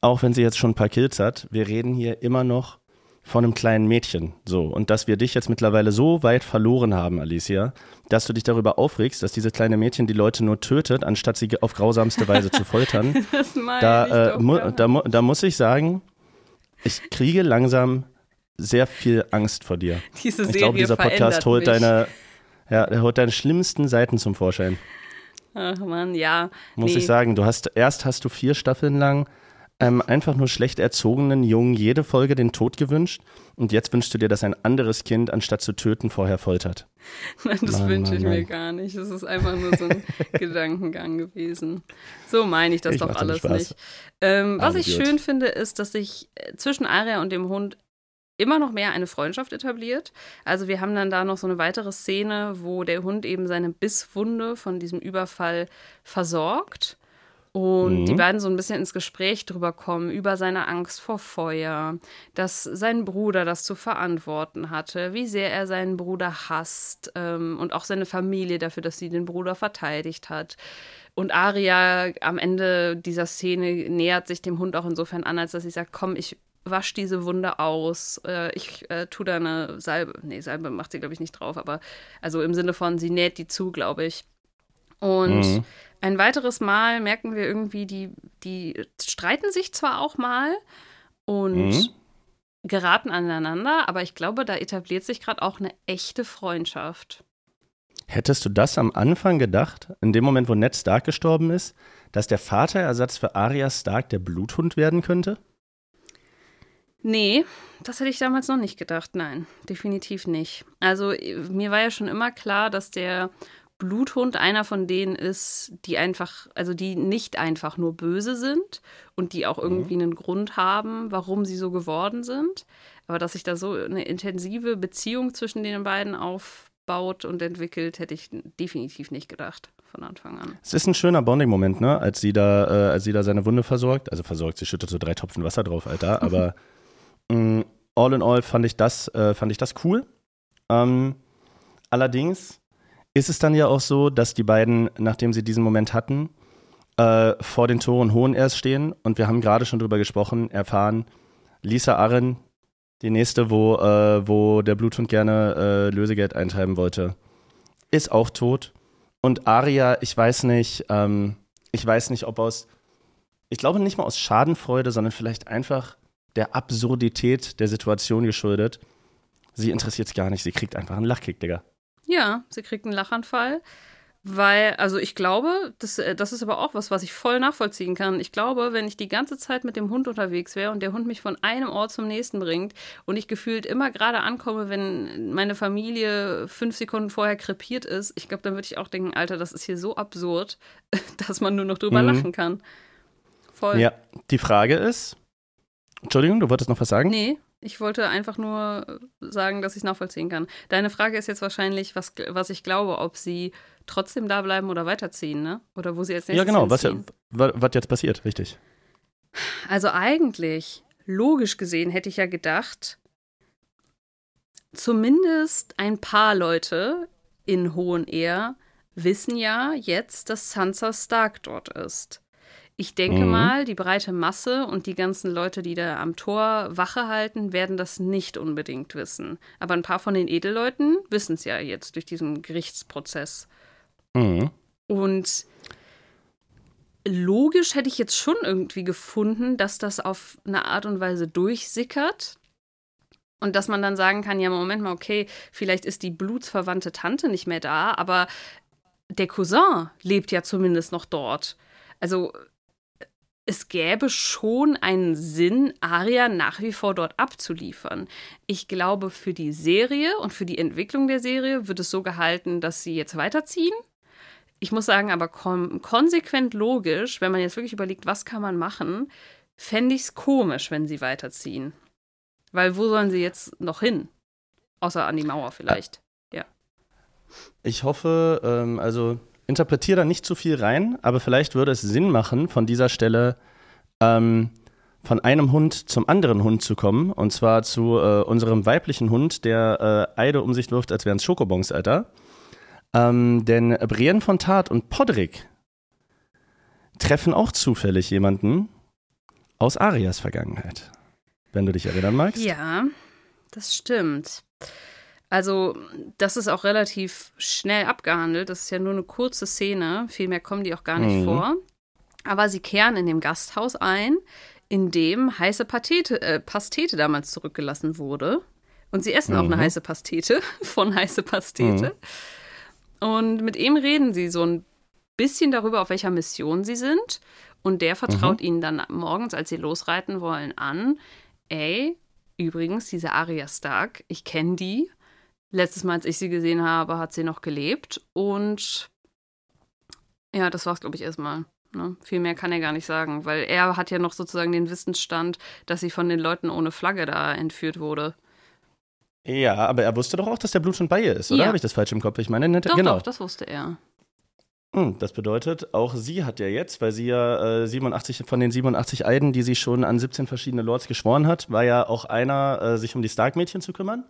Auch wenn sie jetzt schon ein paar Kills hat, wir reden hier immer noch von einem kleinen Mädchen. So. Und dass wir dich jetzt mittlerweile so weit verloren haben, Alicia, dass du dich darüber aufregst, dass dieses kleine Mädchen die Leute nur tötet, anstatt sie auf grausamste Weise zu foltern.
Das meine ich
Da, äh,
doch
mu da, mu da muss ich sagen, ich kriege langsam sehr viel Angst vor dir.
Diese
Ich glaube, dieser Podcast holt
mich.
deine, ja, holt deine schlimmsten Seiten zum Vorschein.
Ach man, ja.
Muss
nee.
ich sagen. Du hast erst hast du vier Staffeln lang ähm, einfach nur schlecht erzogenen Jungen jede Folge den Tod gewünscht und jetzt wünschst du dir, dass ein anderes Kind anstatt zu töten vorher foltert.
Nein, das wünsche ich mir
Mann.
gar nicht. Es ist einfach nur so ein Gedankengang gewesen. So meine ich das
Ich
doch alles nicht. Ähm, was
Aber
ich
gut.
schön finde, ist, dass sich äh, zwischen Aria und dem Hund immer noch mehr eine Freundschaft etabliert. Also wir haben dann da noch so eine weitere Szene, wo der Hund eben seine Bisswunde von diesem Überfall versorgt. Und
Mhm.
die beiden so ein bisschen ins Gespräch drüber kommen, über seine Angst vor Feuer, dass sein Bruder das zu verantworten hatte, wie sehr er seinen Bruder hasst ähm, und auch seine Familie dafür, dass sie den Bruder verteidigt hat. Und Aria am Ende dieser Szene nähert sich dem Hund auch insofern an, als dass sie sagt, komm, ich wasch diese Wunde aus, äh, ich äh, tu da eine Salbe, nee, Salbe macht sie, glaube ich, nicht drauf, aber also im Sinne von, sie näht die zu, glaube ich. Und
Mhm.
ein weiteres Mal merken wir irgendwie, die, die streiten sich zwar auch mal und
Mhm.
geraten aneinander, aber ich glaube, da etabliert sich gerade auch eine echte Freundschaft.
Hättest du das am Anfang gedacht, in dem Moment, wo Ned Stark gestorben ist, dass der Vaterersatz für Arya Stark der Bluthund werden könnte?
Nee, das hätte ich damals noch nicht gedacht. Nein, definitiv nicht. Also mir war ja schon immer klar, dass der Bluthund einer von denen ist, die einfach, also die nicht einfach nur böse sind und die auch irgendwie mhm. einen Grund haben, warum sie so geworden sind. Aber dass sich da so eine intensive Beziehung zwischen den beiden aufbaut und entwickelt, hätte ich definitiv nicht gedacht von Anfang an.
Es ist ein schöner Bonding-Moment, ne? Als sie da, äh, als sie da seine Wunde versorgt. Also versorgt, sie schüttet so drei Tropfen Wasser drauf, Alter. Aber mh, mm, all in all fand ich das, äh, fand ich das cool. Ähm, allerdings ist es dann ja auch so, dass die beiden, nachdem sie diesen Moment hatten, äh, vor den Toren Hohen erst stehen und wir haben gerade schon drüber gesprochen, erfahren, Lisa Arren, die nächste, wo, äh, wo der Bluthund gerne äh, Lösegeld eintreiben wollte, ist auch tot. Und Aria, ich weiß nicht, ähm, ich weiß nicht, ob aus, ich glaube nicht mal aus Schadenfreude, sondern vielleicht einfach der Absurdität der Situation geschuldet. Sie interessiert es gar nicht, sie kriegt einfach einen Lachkick, Digga.
Ja, sie kriegt einen Lachanfall. Weil, also ich glaube, das, äh, das ist aber auch was, was ich voll nachvollziehen kann. Ich glaube, wenn ich die ganze Zeit mit dem Hund unterwegs wäre und der Hund mich von einem Ort zum nächsten bringt und ich gefühlt immer gerade ankomme, wenn meine Familie fünf Sekunden vorher krepiert ist, ich glaube, dann würde ich auch denken, Alter, das ist hier so absurd, dass man nur noch drüber mhm. lachen kann.
Voll. Ja, die Frage ist, Entschuldigung, du wolltest noch was sagen?
Nee, ich wollte einfach nur sagen, dass ich es nachvollziehen kann. Deine Frage ist jetzt wahrscheinlich, was, was ich glaube, ob sie trotzdem da bleiben oder weiterziehen, ne? Oder wo sie jetzt
Ja, genau, was, was jetzt passiert, richtig.
Also eigentlich, logisch gesehen, hätte ich ja gedacht, zumindest ein paar Leute in Hohen Ehr wissen ja jetzt, dass Sansa Stark dort ist. Ich denke mhm. mal, die breite Masse und die ganzen Leute, die da am Tor Wache halten, werden das nicht unbedingt wissen. Aber ein paar von den Edelleuten wissen es ja jetzt durch diesen Gerichtsprozess. Mhm. Und logisch hätte ich jetzt schon irgendwie gefunden, dass das auf eine Art und Weise durchsickert. Und dass man dann sagen kann, ja, Moment mal, okay, vielleicht ist die blutsverwandte Tante nicht mehr da, aber der Cousin lebt ja zumindest noch dort. Also es gäbe schon einen Sinn, Aria nach wie vor dort abzuliefern. Ich glaube, für die Serie und für die Entwicklung der Serie wird es so gehalten, dass sie jetzt weiterziehen. Ich muss sagen, aber kon konsequent logisch, wenn man jetzt wirklich überlegt, was kann man machen, fände ich es komisch, wenn sie weiterziehen. Weil wo sollen sie jetzt noch hin? Außer an die Mauer vielleicht. Ja.
Ich hoffe, ähm, also interpretiere da nicht zu viel rein, aber vielleicht würde es Sinn machen, von dieser Stelle ähm, von einem Hund zum anderen Hund zu kommen. Und zwar zu äh, unserem weiblichen Hund, der äh, Eide um sich wirft, als wären es Schokobons, Alter. Ähm, denn Brienne von Tat und Podrick treffen auch zufällig jemanden aus Arias Vergangenheit. Wenn du dich erinnern magst.
Ja, das stimmt. Also, das ist auch relativ schnell abgehandelt. Das ist ja nur eine kurze Szene. Viel mehr kommen die auch gar nicht mhm. vor. Aber sie kehren in dem Gasthaus ein, in dem heiße Pastete, äh, Pastete damals zurückgelassen wurde. Und sie essen mhm. auch eine mhm. heiße Pastete von heiße Pastete. Mhm. Und mit ihm reden sie so ein bisschen darüber, auf welcher Mission sie sind. Und der vertraut mhm. ihnen dann morgens, als sie losreiten wollen, an: Ey, übrigens, diese Arya Stark, ich kenne die. Letztes Mal, als ich sie gesehen habe, hat sie noch gelebt. Und ja, das war's, glaube ich, erstmal. Ne? Viel mehr kann er gar nicht sagen, weil er hat ja noch sozusagen den Wissensstand, dass sie von den Leuten ohne Flagge da entführt wurde.
Ja, aber er wusste doch auch, dass der Blut schon bei ihr ist, oder? Ja. Habe ich das falsch im Kopf? Ich meine,
ne, doch, genau. doch, das wusste er.
Hm, das bedeutet, auch sie hat ja jetzt, weil sie ja äh, 87 von den 87 Eiden, die sie schon an 17 verschiedene Lords geschworen hat, war ja auch einer, äh, sich um die Stark-Mädchen zu kümmern.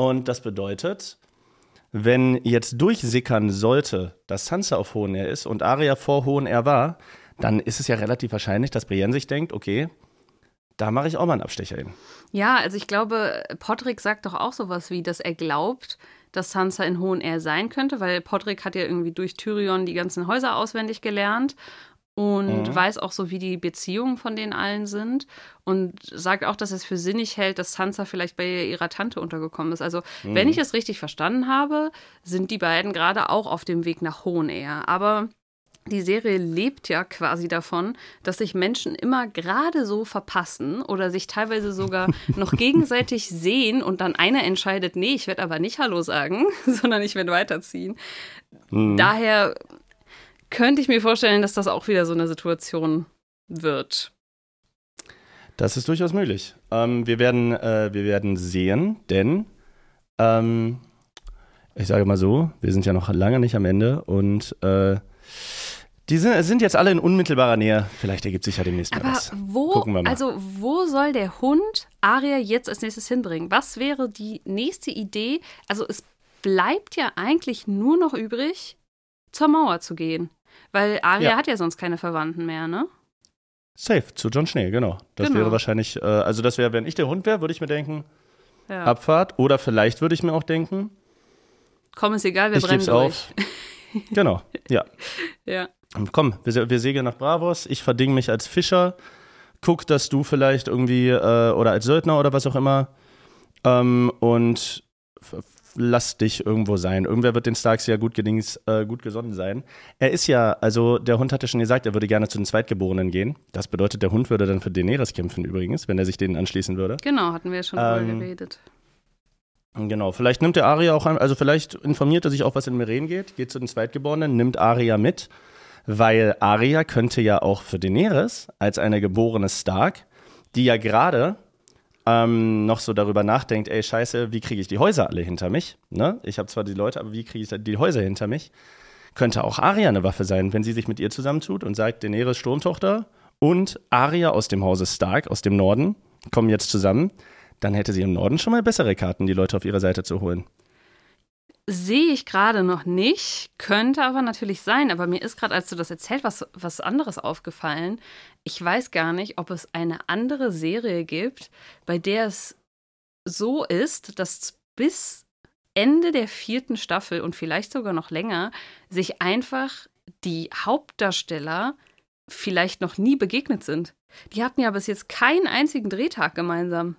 Und das bedeutet, wenn jetzt durchsickern sollte, dass Sansa auf Hohen Air ist und Arya vor Hohen Air war, dann ist es ja relativ wahrscheinlich, dass Brienne sich denkt, okay, da mache ich auch mal einen Abstecher hin.
Ja, also ich glaube, Podrick sagt doch auch sowas wie, dass er glaubt, dass Sansa in Hohen Air sein könnte, weil Podrick hat ja irgendwie durch Tyrion die ganzen Häuser auswendig gelernt und mhm. weiß auch so, wie die Beziehungen von den allen sind und sagt auch, dass es für sinnig hält, dass Sansa vielleicht bei ihrer Tante untergekommen ist. Also, mhm. wenn ich es richtig verstanden habe, sind die beiden gerade auch auf dem Weg nach Hohenair. Aber die Serie lebt ja quasi davon, dass sich Menschen immer gerade so verpassen oder sich teilweise sogar noch gegenseitig sehen und dann einer entscheidet, nee, ich werde aber nicht Hallo sagen, sondern ich werde weiterziehen. Mhm. Daher könnte ich mir vorstellen, dass das auch wieder so eine Situation wird.
Das ist durchaus möglich. Ähm, wir, werden, äh, wir werden sehen, denn ähm, ich sage mal so, wir sind ja noch lange nicht am Ende und äh, die sind, sind, jetzt alle in unmittelbarer Nähe. Vielleicht ergibt sich ja demnächst
mal was. Wo, Gucken wir mal. Also, wo soll der Hund Aria jetzt als nächstes hinbringen? Was wäre die nächste Idee? Also, es bleibt ja eigentlich nur noch übrig, zur Mauer zu gehen. Weil Aria ja. hat ja sonst keine Verwandten mehr, ne?
Safe, zu John Schnee, genau. Das genau. wäre wahrscheinlich, äh, also das wäre, wenn ich der Hund wäre, würde ich mir denken, ja. Abfahrt. Oder vielleicht würde ich mir auch denken,
komm, ist egal, wir ich brennen durch. Auf.
genau, ja.
ja.
Komm, wir, wir segeln nach Bravos. Ich verding mich als Fischer. Guck, dass du vielleicht irgendwie, äh, oder als Söldner oder was auch immer, ähm, und lass dich irgendwo sein. Irgendwer wird den Starks ja gut, gedings, äh, gut gesonnen sein. Er ist ja, also der Hund hatte schon gesagt, er würde gerne zu den Zweitgeborenen gehen. Das bedeutet, der Hund würde dann für Daenerys kämpfen übrigens, wenn er sich denen anschließen würde.
Genau, hatten wir ja schon ähm, drüber geredet.
Genau, vielleicht nimmt der Aria auch, also vielleicht informiert er sich auch, was in Meren geht, geht zu den Zweitgeborenen, nimmt Aria mit, weil Aria könnte ja auch für Daenerys als eine geborene Stark, die ja gerade ähm, noch so darüber nachdenkt, ey, scheiße, wie kriege ich die Häuser alle hinter mich? Ne? Ich habe zwar die Leute, aber wie kriege ich die Häuser hinter mich? Könnte auch Aria eine Waffe sein, wenn sie sich mit ihr zusammentut und sagt, Daenerys Sturmtochter und Aria aus dem Hause Stark, aus dem Norden, kommen jetzt zusammen dann hätte sie im Norden schon mal bessere Karten, die Leute auf ihre Seite zu holen.
Sehe ich gerade noch nicht, könnte aber natürlich sein. Aber mir ist gerade, als du das erzählt, was, was anderes aufgefallen. Ich weiß gar nicht, ob es eine andere Serie gibt, bei der es so ist, dass bis Ende der vierten Staffel und vielleicht sogar noch länger sich einfach die Hauptdarsteller vielleicht noch nie begegnet sind. Die hatten ja bis jetzt keinen einzigen Drehtag gemeinsam.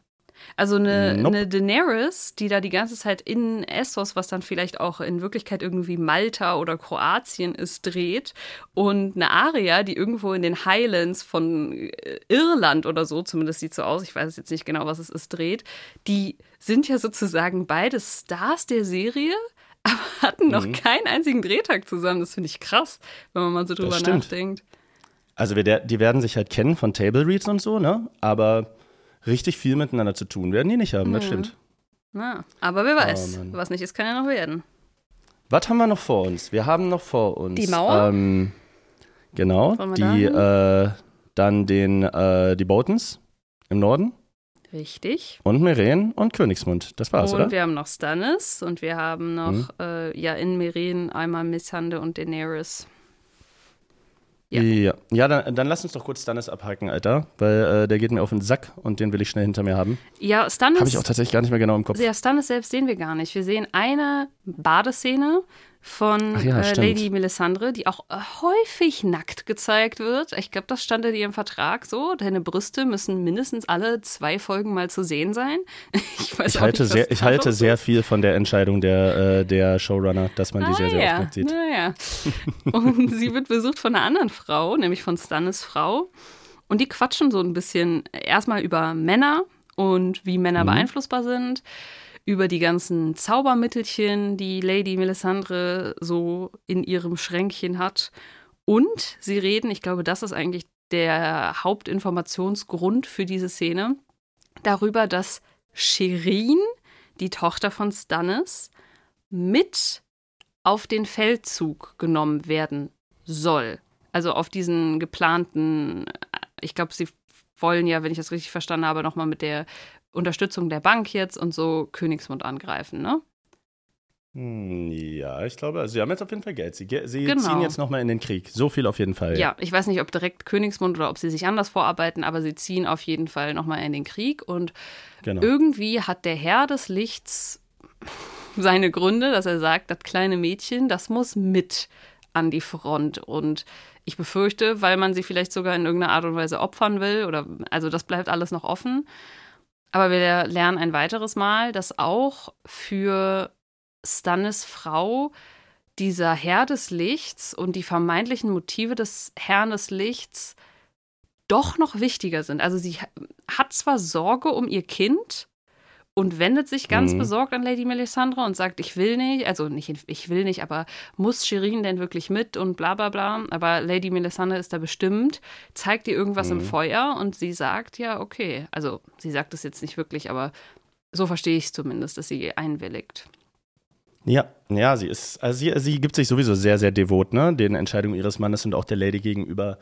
Also eine, nope. eine Daenerys, die da die ganze Zeit in Essos, was dann vielleicht auch in Wirklichkeit irgendwie Malta oder Kroatien ist, dreht. Und eine Aria, die irgendwo in den Highlands von äh, Irland oder so, zumindest sieht so aus, ich weiß jetzt nicht genau, was es ist, dreht. Die sind ja sozusagen beide Stars der Serie, aber hatten noch mhm. keinen einzigen Drehtag zusammen. Das finde ich krass, wenn man mal so drüber nachdenkt.
Also wir, die werden sich halt kennen von Table Reads und so, ne? Aber richtig viel miteinander zu tun werden die nicht haben, mhm. das stimmt.
Ja, aber wer weiß, oh, was nicht ist, kann ja noch werden.
Was haben wir noch vor uns? Wir haben noch vor uns.
Die Mauer?
Ähm, genau, die, äh, dann den, äh, die Botens im Norden.
Richtig.
Und Meren und Königsmund. Das war's,
und
oder?
Und wir haben noch Stannis und wir haben noch, mhm. äh, ja, in Meren einmal Missande und Daenerys.
Ja, ja, ja dann, dann, lass uns doch kurz Stannis abhaken, Alter, weil äh, der geht mir auf den Sack und den will ich schnell hinter mir haben.
Ja, Stannis.
Habe ich auch tatsächlich gar nicht mehr genau im Kopf.
Ja, Stannis selbst sehen wir gar nicht. Wir sehen eine Badeszene von ja, äh, Lady Melisandre, die auch äh, häufig nackt gezeigt wird. Ich glaube, das stand in ihrem Vertrag so. Deine Brüste müssen mindestens alle zwei Folgen mal zu sehen sein.
Ich, weiß ich halte, nicht, sehr, ich halte sehr viel von der Entscheidung der, äh, der Showrunner, dass man die ah, sehr, sehr
ja.
oft sieht.
Naja. Und sie wird besucht von einer anderen Frau, nämlich von Stannis Frau. Und die quatschen so ein bisschen erstmal über Männer und wie Männer mhm. beeinflussbar sind über die ganzen Zaubermittelchen, die Lady Melisandre so in ihrem Schränkchen hat. Und sie reden, ich glaube, das ist eigentlich der Hauptinformationsgrund für diese Szene, darüber, dass Shirin, die Tochter von Stannis, mit auf den Feldzug genommen werden soll. Also auf diesen geplanten, ich glaube, sie wollen ja, wenn ich das richtig verstanden habe, nochmal mit der Unterstützung der Bank jetzt und so Königsmund angreifen, ne?
Hm, ja, ich glaube, also sie haben jetzt auf jeden Fall Geld. Sie, sie genau. ziehen jetzt nochmal in den Krieg. So viel auf jeden Fall.
Ja, ich weiß nicht, ob direkt Königsmund oder ob sie sich anders vorarbeiten, aber sie ziehen auf jeden Fall nochmal in den Krieg. Und genau. irgendwie hat der Herr des Lichts seine Gründe, dass er sagt, das kleine Mädchen, das muss mit an die Front. Und ich befürchte, weil man sie vielleicht sogar in irgendeiner Art und Weise opfern will, oder also das bleibt alles noch offen. Aber wir lernen ein weiteres Mal, dass auch für Stannis Frau dieser Herr des Lichts und die vermeintlichen Motive des Herrn des Lichts doch noch wichtiger sind. Also sie hat zwar Sorge um ihr Kind und wendet sich ganz
Mhm.
besorgt an Lady Melisandre und sagt, ich will nicht, also nicht, ich will nicht, aber muss Shirin denn wirklich mit und bla bla bla. Aber Lady Melisandre ist da bestimmt, zeigt ihr irgendwas im
Mhm.
Feuer und sie sagt ja, okay. Also sie sagt es jetzt nicht wirklich, aber so verstehe ich es zumindest, dass sie einwilligt.
Ja, ja, sie ist, also sie, sie gibt sich sowieso sehr, sehr devot, ne, den Entscheidungen ihres Mannes und auch der Lady gegenüber.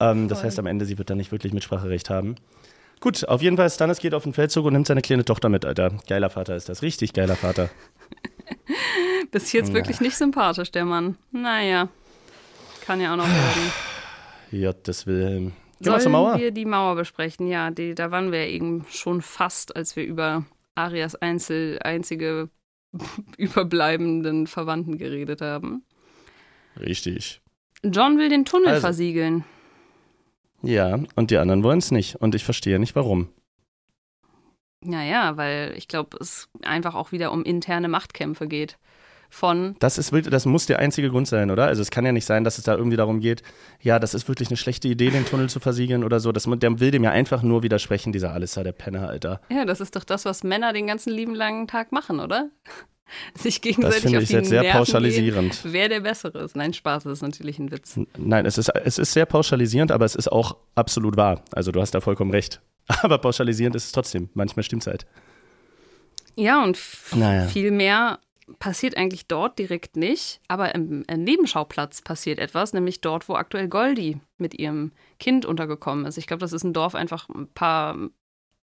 Ähm, das heißt, am Ende, sie wird da nicht wirklich Mitspracherecht haben. Gut, auf jeden Fall, Stannis geht auf den Feldzug und nimmt seine kleine Tochter mit, Alter. Geiler Vater ist das, richtig geiler Vater.
Bis jetzt
Ja.
wirklich nicht sympathisch, der Mann. Naja, kann ja auch noch werden.
Gottes Wilhelm. Gehen wir zur Mauer?
wir die Mauer besprechen? Ja, die, da waren wir eben schon fast, als wir über Arias Einzel, einzige überbleibenden Verwandten geredet haben.
Richtig.
John will den Tunnel
Also.
versiegeln.
Ja, und die anderen wollen es nicht. Und ich verstehe nicht, warum.
Naja, weil ich glaube, es einfach auch wieder um interne Machtkämpfe geht. Von,
Das, ist, das muss der einzige Grund sein, oder? Also es kann ja nicht sein, dass es da irgendwie darum geht, ja, das ist wirklich eine schlechte Idee, den Tunnel zu versiegeln oder so. Das, der will dem ja einfach nur widersprechen, dieser Alissa, der Penner, Alter.
ja, das ist doch das, was Männer den ganzen lieben langen Tag machen, oder? Sich
Das
gegenseitig
finde
auf
ich
die
jetzt sehr
Nerven
pauschalisierend.
Gehen, wer der Bessere ist. Nein, Spaß, das ist natürlich ein Witz.
Nein, es ist, es ist sehr pauschalisierend, aber es ist auch absolut wahr. Also du hast da vollkommen recht. Aber pauschalisierend ist es trotzdem. Manchmal stimmt es halt.
Ja, und
Naja.
viel mehr passiert eigentlich dort direkt nicht. Aber im, im Nebenschauplatz passiert etwas, nämlich dort, wo aktuell Goldie mit ihrem Kind untergekommen ist. Ich glaube, das ist ein Dorf einfach ein paar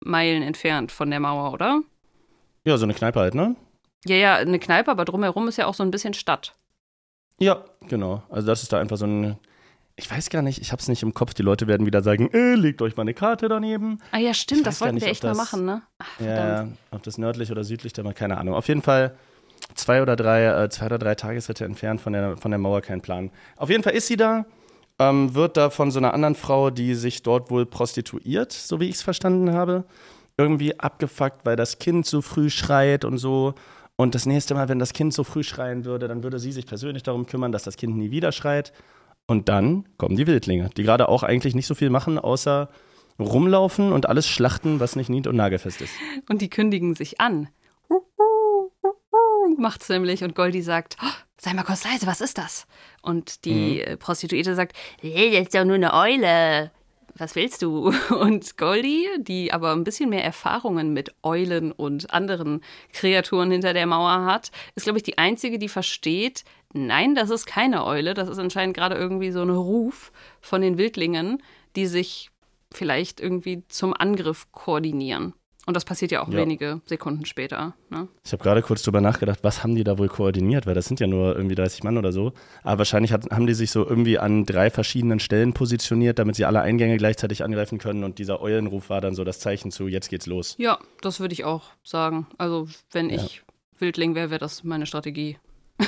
Meilen entfernt von der Mauer, oder?
Ja, so eine Kneipe halt, ne?
Ja, ja, eine Kneipe, aber drumherum ist ja auch so ein bisschen Stadt.
Ja, genau. Also das ist da einfach so ein. Ich weiß gar nicht, ich habe es nicht im Kopf. Die Leute werden wieder sagen, äh, legt euch mal eine Karte daneben.
Ah ja, stimmt,
Ich
das wollten
nicht,
wir echt mal
das-
machen, ne? Ach.
Ja, ob das nördlich oder südlich, da mal keine Ahnung. Auf jeden Fall zwei oder drei, äh, zwei oder drei Tagesritte entfernt von der, von der Mauer, kein Plan. Auf jeden Fall ist sie da, ähm, wird da von so einer anderen Frau, die sich dort wohl prostituiert, so wie ich es verstanden habe, irgendwie abgefuckt, weil das Kind so früh schreit und so. Und das nächste Mal, wenn das Kind so früh schreien würde, dann würde sie sich persönlich darum kümmern, dass das Kind nie wieder schreit. Und dann kommen die Wildlinge, die gerade auch eigentlich nicht so viel machen, außer rumlaufen und alles schlachten, was nicht nied- und nagelfest ist.
Und die kündigen sich an. Macht's nämlich und Goldie sagt, "Oh, sei mal kurz leise, was ist das? Und die äh, Prostituierte sagt, hey, das ist doch nur eine Eule. Was willst du? Und Goldie, die aber ein bisschen mehr Erfahrungen mit Eulen und anderen Kreaturen hinter der Mauer hat, ist, glaube ich, die einzige, die versteht, nein, das ist keine Eule, das ist anscheinend gerade irgendwie so ein Ruf von den Wildlingen, die sich vielleicht irgendwie zum Angriff koordinieren. Und das passiert ja auch
Ja.
wenige Sekunden später. Ne?
Ich habe gerade kurz drüber nachgedacht, was haben die da wohl koordiniert, weil das sind ja nur irgendwie 30 Mann oder so. Aber wahrscheinlich hat, haben die sich so irgendwie an drei verschiedenen Stellen positioniert, damit sie alle Eingänge gleichzeitig angreifen können. Und dieser Eulenruf war dann so das Zeichen zu, jetzt geht's los.
Ja, das würde ich auch sagen. Also, wenn ich Wildling wäre, wäre das meine Strategie.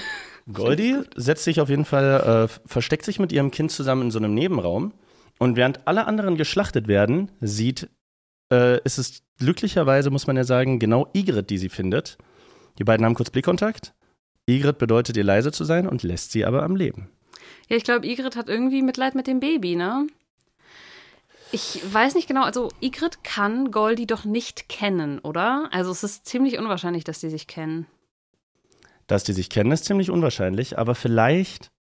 Goldie setzt sich auf jeden Fall, äh, versteckt sich mit ihrem Kind zusammen in so einem Nebenraum. Und während alle anderen geschlachtet werden, sieht, äh, ist es glücklicherweise, muss man ja sagen, genau Igrit, die sie findet. Die beiden haben kurz Blickkontakt. Igrit bedeutet ihr leise zu sein und lässt sie aber am Leben.
Ja, ich glaube, Igrit hat irgendwie Mitleid mit dem Baby, ne? Ich weiß nicht genau, also Igrit kann Goldie doch nicht kennen, oder? Also es ist ziemlich unwahrscheinlich, dass die sich kennen.
Dass die sich kennen, ist ziemlich unwahrscheinlich, aber vielleicht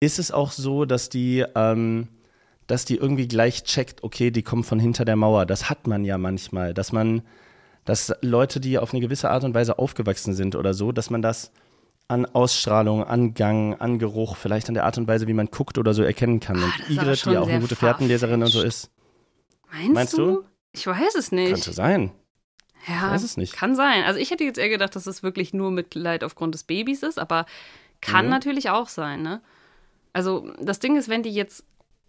ist es auch so, dass die, ähm, dass die irgendwie gleich checkt, okay, die kommen von hinter der Mauer. Das hat man ja manchmal, dass man, dass Leute, die auf eine gewisse Art und Weise aufgewachsen sind oder so, dass man das an Ausstrahlung, an Gang, an Geruch, vielleicht an der Art und Weise, wie man guckt oder so erkennen kann. Und
Ah, aber
Igrit,
schon
die auch
sehr
eine gute Fährtenleserin und so ist,
Meinst,
Meinst
du?
du?
Ich weiß es nicht.
könnte sein.
Ja,
weiß es nicht.
Kann sein. Also ich hätte jetzt eher gedacht, dass es wirklich nur Mitleid aufgrund des Babys ist, aber kann
Mhm.
natürlich auch sein, ne? Also das Ding ist, wenn die jetzt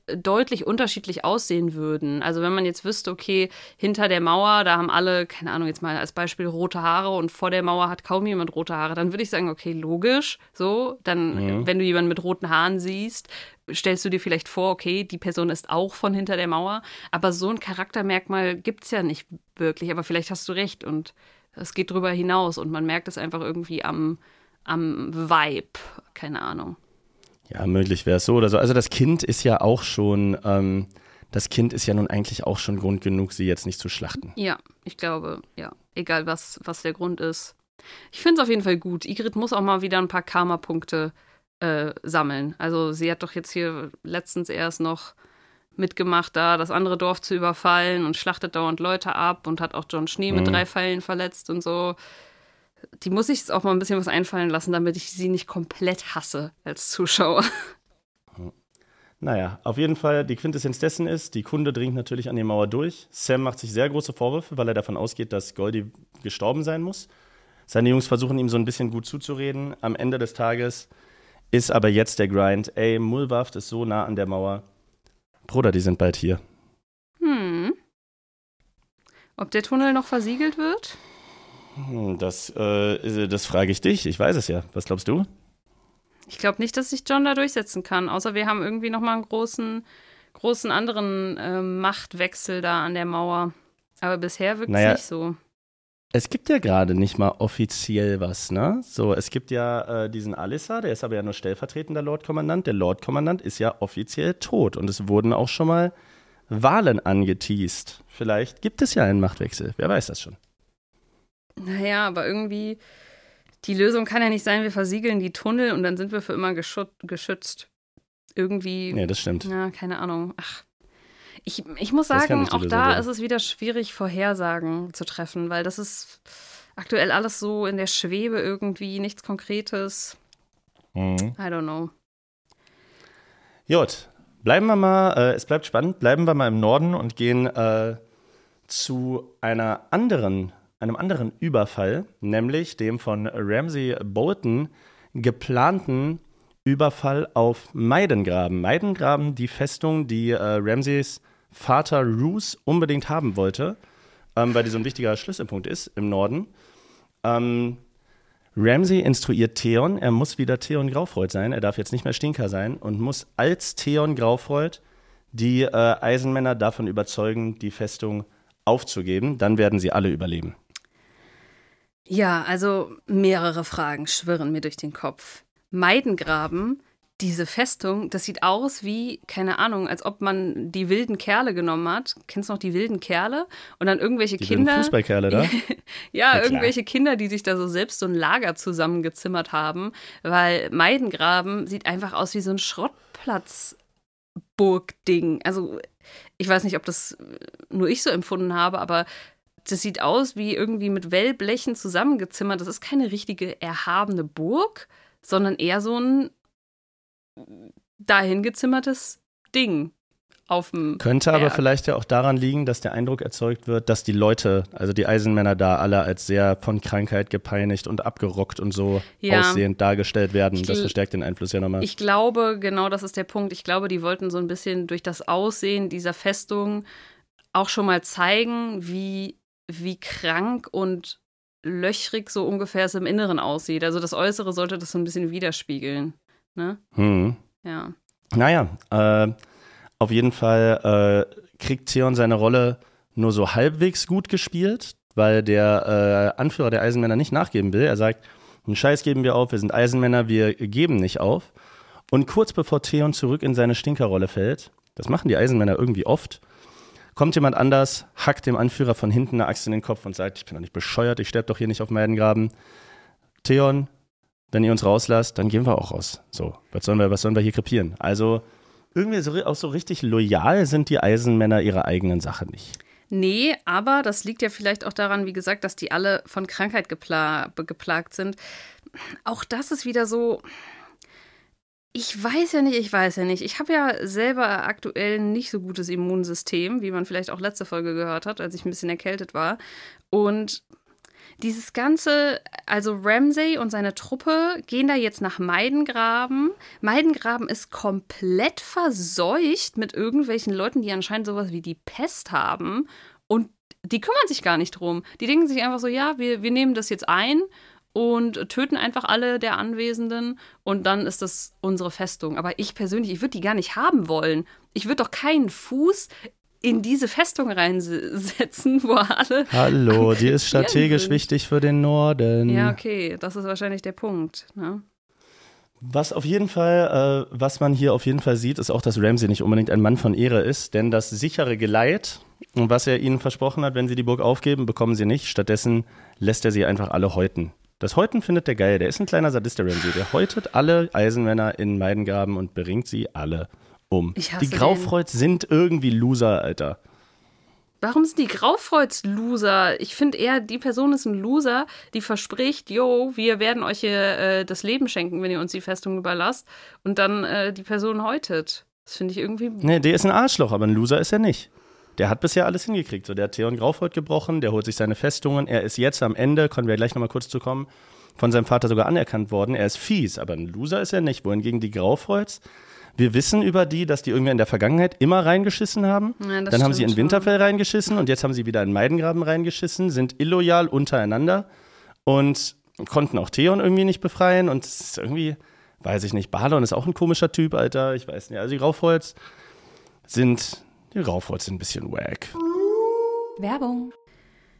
deutlich unterschiedlich aussehen würden. Also wenn man jetzt wüsste, okay, hinter der Mauer, da haben alle, keine Ahnung, jetzt mal als Beispiel rote Haare und vor der Mauer hat kaum jemand rote Haare, dann würde ich sagen, okay, logisch, so, dann,
Mhm.
wenn du jemanden mit roten Haaren siehst, stellst du dir vielleicht vor, okay, die Person ist auch von hinter der Mauer, aber so ein Charaktermerkmal gibt es ja nicht wirklich, aber vielleicht hast du recht und es geht drüber hinaus und man merkt es einfach irgendwie am, am Vibe. Keine Ahnung.
Ja, möglich wäre es so oder so. Also das Kind ist ja auch schon, ähm, das Kind ist ja nun eigentlich auch schon Grund genug, sie jetzt nicht zu schlachten.
Ja, ich glaube, ja. Egal, was, was der Grund ist. Ich finde es auf jeden Fall gut. Igrit muss auch mal wieder ein paar Karma-Punkte äh, sammeln. Also sie hat doch jetzt hier letztens erst noch mitgemacht, da das andere Dorf zu überfallen und schlachtet dauernd Leute ab und hat auch John Schnee mit
Mhm.
drei Pfeilen verletzt und so. Die muss sich jetzt auch mal ein bisschen was einfallen lassen, damit ich sie nicht komplett hasse als Zuschauer.
Naja, auf jeden Fall, die Quintessenz dessen ist, die Kunde dringt natürlich an die Mauer durch. Sam macht sich sehr große Vorwürfe, weil er davon ausgeht, dass Goldie gestorben sein muss. Seine Jungs versuchen ihm so ein bisschen gut zuzureden. Am Ende des Tages ist aber jetzt der Grind, ey, Mulwaft ist so nah an der Mauer. Bruder, die sind bald hier.
Hm. Ob der Tunnel noch versiegelt wird?
Hm, Das, äh, das frage ich dich. Ich weiß es ja. Was glaubst du?
Ich glaube nicht, dass sich John da durchsetzen kann, außer wir haben irgendwie noch mal einen großen, großen anderen äh, Machtwechsel da an der Mauer. Aber bisher wirkt es
Naja,
nicht so.
Es gibt ja gerade nicht mal offiziell was, ne? So, es gibt ja äh, diesen Alissa, der ist aber ja nur stellvertretender Lordkommandant. Der Lordkommandant ist ja offiziell tot und es wurden auch schon mal Wahlen angeteased. Vielleicht gibt es ja einen Machtwechsel, wer weiß das schon.
Naja, aber irgendwie, die Lösung kann ja nicht sein, wir versiegeln die Tunnel und dann sind wir für immer geschützt. Irgendwie,
Nee, das stimmt.
ja, keine Ahnung. Ach. Ich, ich muss sagen, auch da
werden.
ist es wieder schwierig, Vorhersagen zu treffen, weil das ist aktuell alles so in der Schwebe irgendwie, nichts Konkretes.
Mhm.
I don't know.
Gut, bleiben wir mal, äh, es bleibt spannend, bleiben wir mal im Norden und gehen äh, zu einer anderen, einem anderen Überfall, nämlich dem von Ramsey Bolton geplanten Überfall auf Meidengraben. Meidengraben, die Festung, die äh, Ramseys Vater Roose unbedingt haben wollte, ähm, weil die so ein wichtiger Schlüsselpunkt ist im Norden. Ähm, Ramsey instruiert Theon, er muss wieder Theon Graufreud sein, er darf jetzt nicht mehr Stinker sein und muss als Theon Graufreud die äh, Eisenmänner davon überzeugen, die Festung aufzugeben. Dann werden sie alle überleben.
Ja, also mehrere Fragen schwirren mir durch den Kopf. Meidengraben, diese Festung, das sieht aus wie, keine Ahnung, als ob man die wilden Kerle genommen hat. Kennst du noch die wilden Kerle? Und dann irgendwelche
Die
Kinder.
Fußballkerle da.
Ja, irgendwelche Kinder, die sich da so selbst so ein Lager zusammengezimmert haben, weil Meidengraben sieht einfach aus wie so ein Schrottplatz-Burg-Ding. Also, ich weiß nicht, ob das nur ich so empfunden habe, aber das sieht aus wie irgendwie mit Wellblechen zusammengezimmert. Das ist keine richtige erhabene Burg, sondern eher so ein dahingezimmertes Ding auf dem.
Könnte aber
Berg.
vielleicht ja auch daran liegen, dass der Eindruck erzeugt wird, dass die Leute, also die Eisenmänner da alle als sehr von Krankheit gepeinigt und abgerockt und so
Ja.
aussehend dargestellt werden.
Ich
Das verstärkt den Einfluss ja nochmal.
Ich glaube, genau das ist der Punkt. Ich glaube, die wollten so ein bisschen durch das Aussehen dieser Festung auch schon mal zeigen, wie, wie krank und löchrig so ungefähr es im Inneren aussieht. Also das Äußere sollte das so ein bisschen widerspiegeln. Ne?
Hm.
Ja.
Naja, äh, auf jeden Fall äh, kriegt Theon seine Rolle nur so halbwegs gut gespielt, weil der äh, Anführer der Eisenmänner nicht nachgeben will. Er sagt, einen Scheiß geben wir auf, wir sind Eisenmänner, wir geben nicht auf. Und kurz bevor Theon zurück in seine Stinkerrolle fällt, das machen die Eisenmänner irgendwie oft, kommt jemand anders, hackt dem Anführer von hinten eine Axt in den Kopf und sagt, ich bin doch nicht bescheuert, ich sterbe doch hier nicht auf Meidengraben. Theon, wenn ihr uns rauslasst, dann gehen wir auch raus. So, was sollen wir, was sollen wir hier krepieren? Also irgendwie so, auch so richtig loyal sind die Eisenmänner ihrer eigenen Sache nicht.
Nee, aber das liegt ja vielleicht auch daran, wie gesagt, dass die alle von Krankheit gepla geplagt sind. Auch das ist wieder so. Ich weiß ja nicht, ich weiß ja nicht. Ich habe ja selber aktuell nicht so gutes Immunsystem, wie man vielleicht auch letzte Folge gehört hat, als ich ein bisschen erkältet war. Und dieses Ganze, also Ramsay und seine Truppe gehen da jetzt nach Meidengraben. Meidengraben ist komplett verseucht mit irgendwelchen Leuten, die anscheinend sowas wie die Pest haben. Und die kümmern sich gar nicht drum. Die denken sich einfach so, ja, wir, wir nehmen das jetzt ein und töten einfach alle der Anwesenden und dann ist das unsere Festung. Aber ich persönlich, ich würde die gar nicht haben wollen. Ich würde doch keinen Fuß in diese Festung reinsetzen, wo alle.
Hallo, die ist strategisch
sind.
wichtig für den Norden.
Ja, okay, das ist wahrscheinlich der Punkt. Ne?
Was auf jeden Fall, äh, was man hier auf jeden Fall sieht, ist auch, dass Ramsay nicht unbedingt ein Mann von Ehre ist, denn das sichere Geleit, was er ihnen versprochen hat, wenn sie die Burg aufgeben, bekommen sie nicht. Stattdessen lässt er sie einfach alle häuten. Das Häuten findet der geil. Der ist ein kleiner Sadist, der Ramsay. Der häutet alle Eisenmänner in Meidengraben und bringt sie alle um.
Ich hasse
Die Graufreuz sind irgendwie Loser, Alter.
Warum sind die Graufreuz Loser? Ich finde eher, die Person ist ein Loser, die verspricht, yo, wir werden euch hier äh, das Leben schenken, wenn ihr uns die Festung überlasst. Und dann äh, die Person häutet. Das finde ich irgendwie.
Nee, der ist ein Arschloch, aber ein Loser ist er nicht. Der hat bisher alles hingekriegt. So, der hat Theon Graufreud gebrochen, der holt sich seine Festungen. Er ist jetzt am Ende, können wir gleich nochmal kurz zu kommen, von seinem Vater sogar anerkannt worden. Er ist fies, aber ein Loser ist er nicht. Wohingegen die Graufreuds, wir wissen über die, dass die irgendwie in der Vergangenheit immer reingeschissen haben.
Ja,
Dann haben sie in Winterfell reingeschissen und jetzt haben sie wieder in Meidengraben reingeschissen, sind illoyal untereinander und konnten auch Theon irgendwie nicht befreien. Und es ist irgendwie, weiß ich nicht, Balon ist auch ein komischer Typ, Alter. Ich weiß nicht. Also die Graufreuds sind, die Graufreuds sind ein bisschen wack.
Werbung.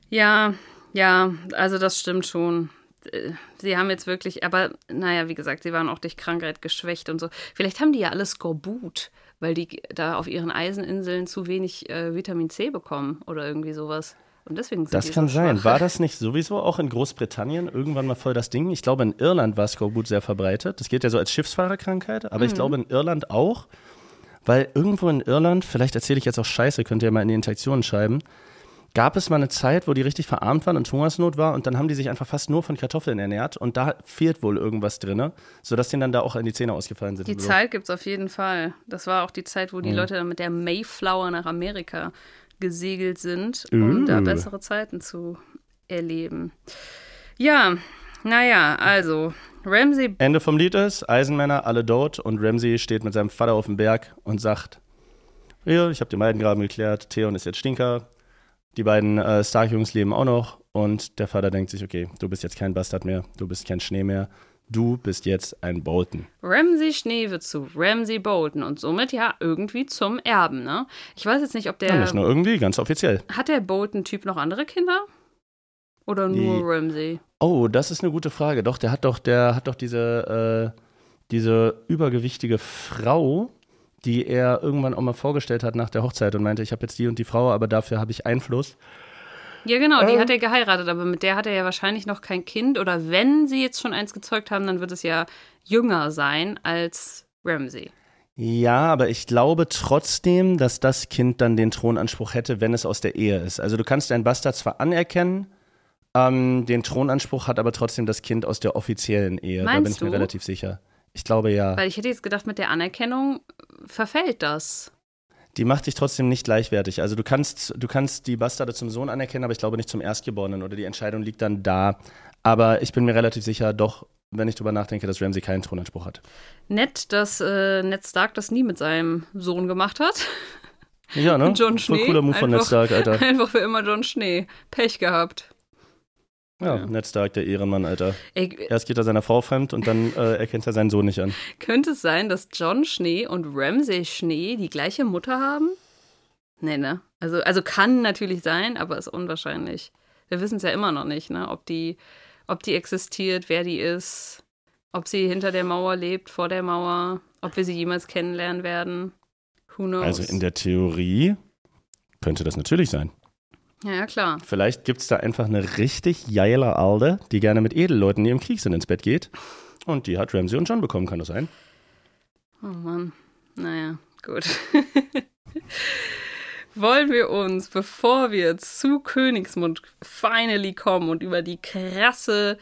Ja, ja, also das stimmt schon. Äh, Sie haben jetzt wirklich, aber naja, wie gesagt, sie waren auch durch Krankheit geschwächt und so. Vielleicht haben die ja alle Skorbut, weil die da auf ihren Eiseninseln zu wenig äh, Vitamin C bekommen oder irgendwie sowas. Und deswegen sind
Das kann
so
sein. War das nicht sowieso auch in Großbritannien irgendwann mal voll das Ding? Ich glaube, in Irland war Skorbut sehr verbreitet. Das geht ja so als Schiffsfahrerkrankheit, aber
Mhm.
ich glaube in Irland auch, weil irgendwo in Irland, vielleicht erzähle ich jetzt auch Scheiße, könnt ihr mal in die Interaktionen schreiben, gab es mal eine Zeit, wo die richtig verarmt waren und Hungersnot war und dann haben die sich einfach fast nur von Kartoffeln ernährt und da fehlt wohl irgendwas drin, sodass denen dann da auch in die Zähne ausgefallen sind.
Die
so.
Zeit gibt es auf jeden Fall. Das war auch die Zeit, wo die
Mhm.
Leute dann mit der Mayflower nach Amerika gesegelt sind, um
Uh.
da bessere Zeiten zu erleben. Ja, naja, also Ramsey
Ende vom Lied ist, Eisenmänner alle dort und Ramsey steht mit seinem Vater auf dem Berg und sagt, ja, ich habe den Meidengraben geklärt, Theon ist jetzt Stinker, die beiden äh, Stark-Jungs leben auch noch und der Vater denkt sich, okay, du bist jetzt kein Bastard mehr, du bist kein Schnee mehr, du bist jetzt ein Bolton.
Ramsey Schnee wird zu Ramsey Bolton und somit ja irgendwie zum Erben, ne? Ich weiß jetzt nicht, ob der.
Ja, nicht nur irgendwie, ganz offiziell.
hat der Bolton-Typ noch andere Kinder? Oder nur
Die-
Ramsey?
Oh, das ist eine gute Frage. Doch, der hat doch, der hat doch diese, äh, diese übergewichtige Frau, die er irgendwann auch mal vorgestellt hat nach der Hochzeit und meinte, ich habe jetzt die und die Frau, aber dafür habe ich Einfluss.
Ja, genau,
Ähm.
die hat er geheiratet, aber mit der hat er ja wahrscheinlich noch kein Kind. Oder wenn sie jetzt schon eins gezeugt haben, dann wird es ja jünger sein als Ramsey.
Ja, aber ich glaube trotzdem, dass das Kind dann den Thronanspruch hätte, wenn es aus der Ehe ist. Also du kannst deinen Bastard zwar anerkennen, ähm, den Thronanspruch hat aber trotzdem das Kind aus der offiziellen Ehe. da
Meinst
bin ich mir
du?
relativ sicher. Ich glaube ja.
Weil ich hätte jetzt gedacht, mit der Anerkennung verfällt das.
Die macht dich trotzdem nicht gleichwertig. Also du kannst, du kannst die Bastarde zum Sohn anerkennen, aber ich glaube nicht zum Erstgeborenen oder die Entscheidung liegt dann da. Aber ich bin mir relativ sicher, doch, wenn ich drüber nachdenke, dass Ramsey keinen Thronanspruch hat.
Nett, dass äh, Ned Stark das nie mit seinem Sohn gemacht hat.
Ja, ne?
John
Voll
Schnee.
cooler Move von Ned
einfach-
Stark, Alter.
Einfach für immer John Schnee. Pech gehabt.
Ja,
Ja.
Ned Stark, der Ehrenmann, Alter.
Ey,
Erst geht er seiner Frau fremd und dann äh, erkennt er seinen Sohn nicht an.
könnte es sein, dass John Schnee und Ramsay Schnee die gleiche Mutter haben? Nee, ne? Also, also kann natürlich sein, aber ist unwahrscheinlich. Wir wissen es ja immer noch nicht, ne? Ob die, ob die existiert, wer die ist, ob sie hinter der Mauer lebt, vor der Mauer, ob wir sie jemals kennenlernen werden. Who knows?
Also in der Theorie könnte das natürlich sein.
Ja, ja, klar.
Vielleicht gibt es da einfach eine richtig geile Alde, die gerne mit Edelleuten, die im Krieg sind, ins Bett geht. Und die hat Ramsey und John bekommen, kann das sein?
Oh Mann. Naja, gut. Wollen wir uns, bevor wir zu Königsmund finally kommen und über die krasse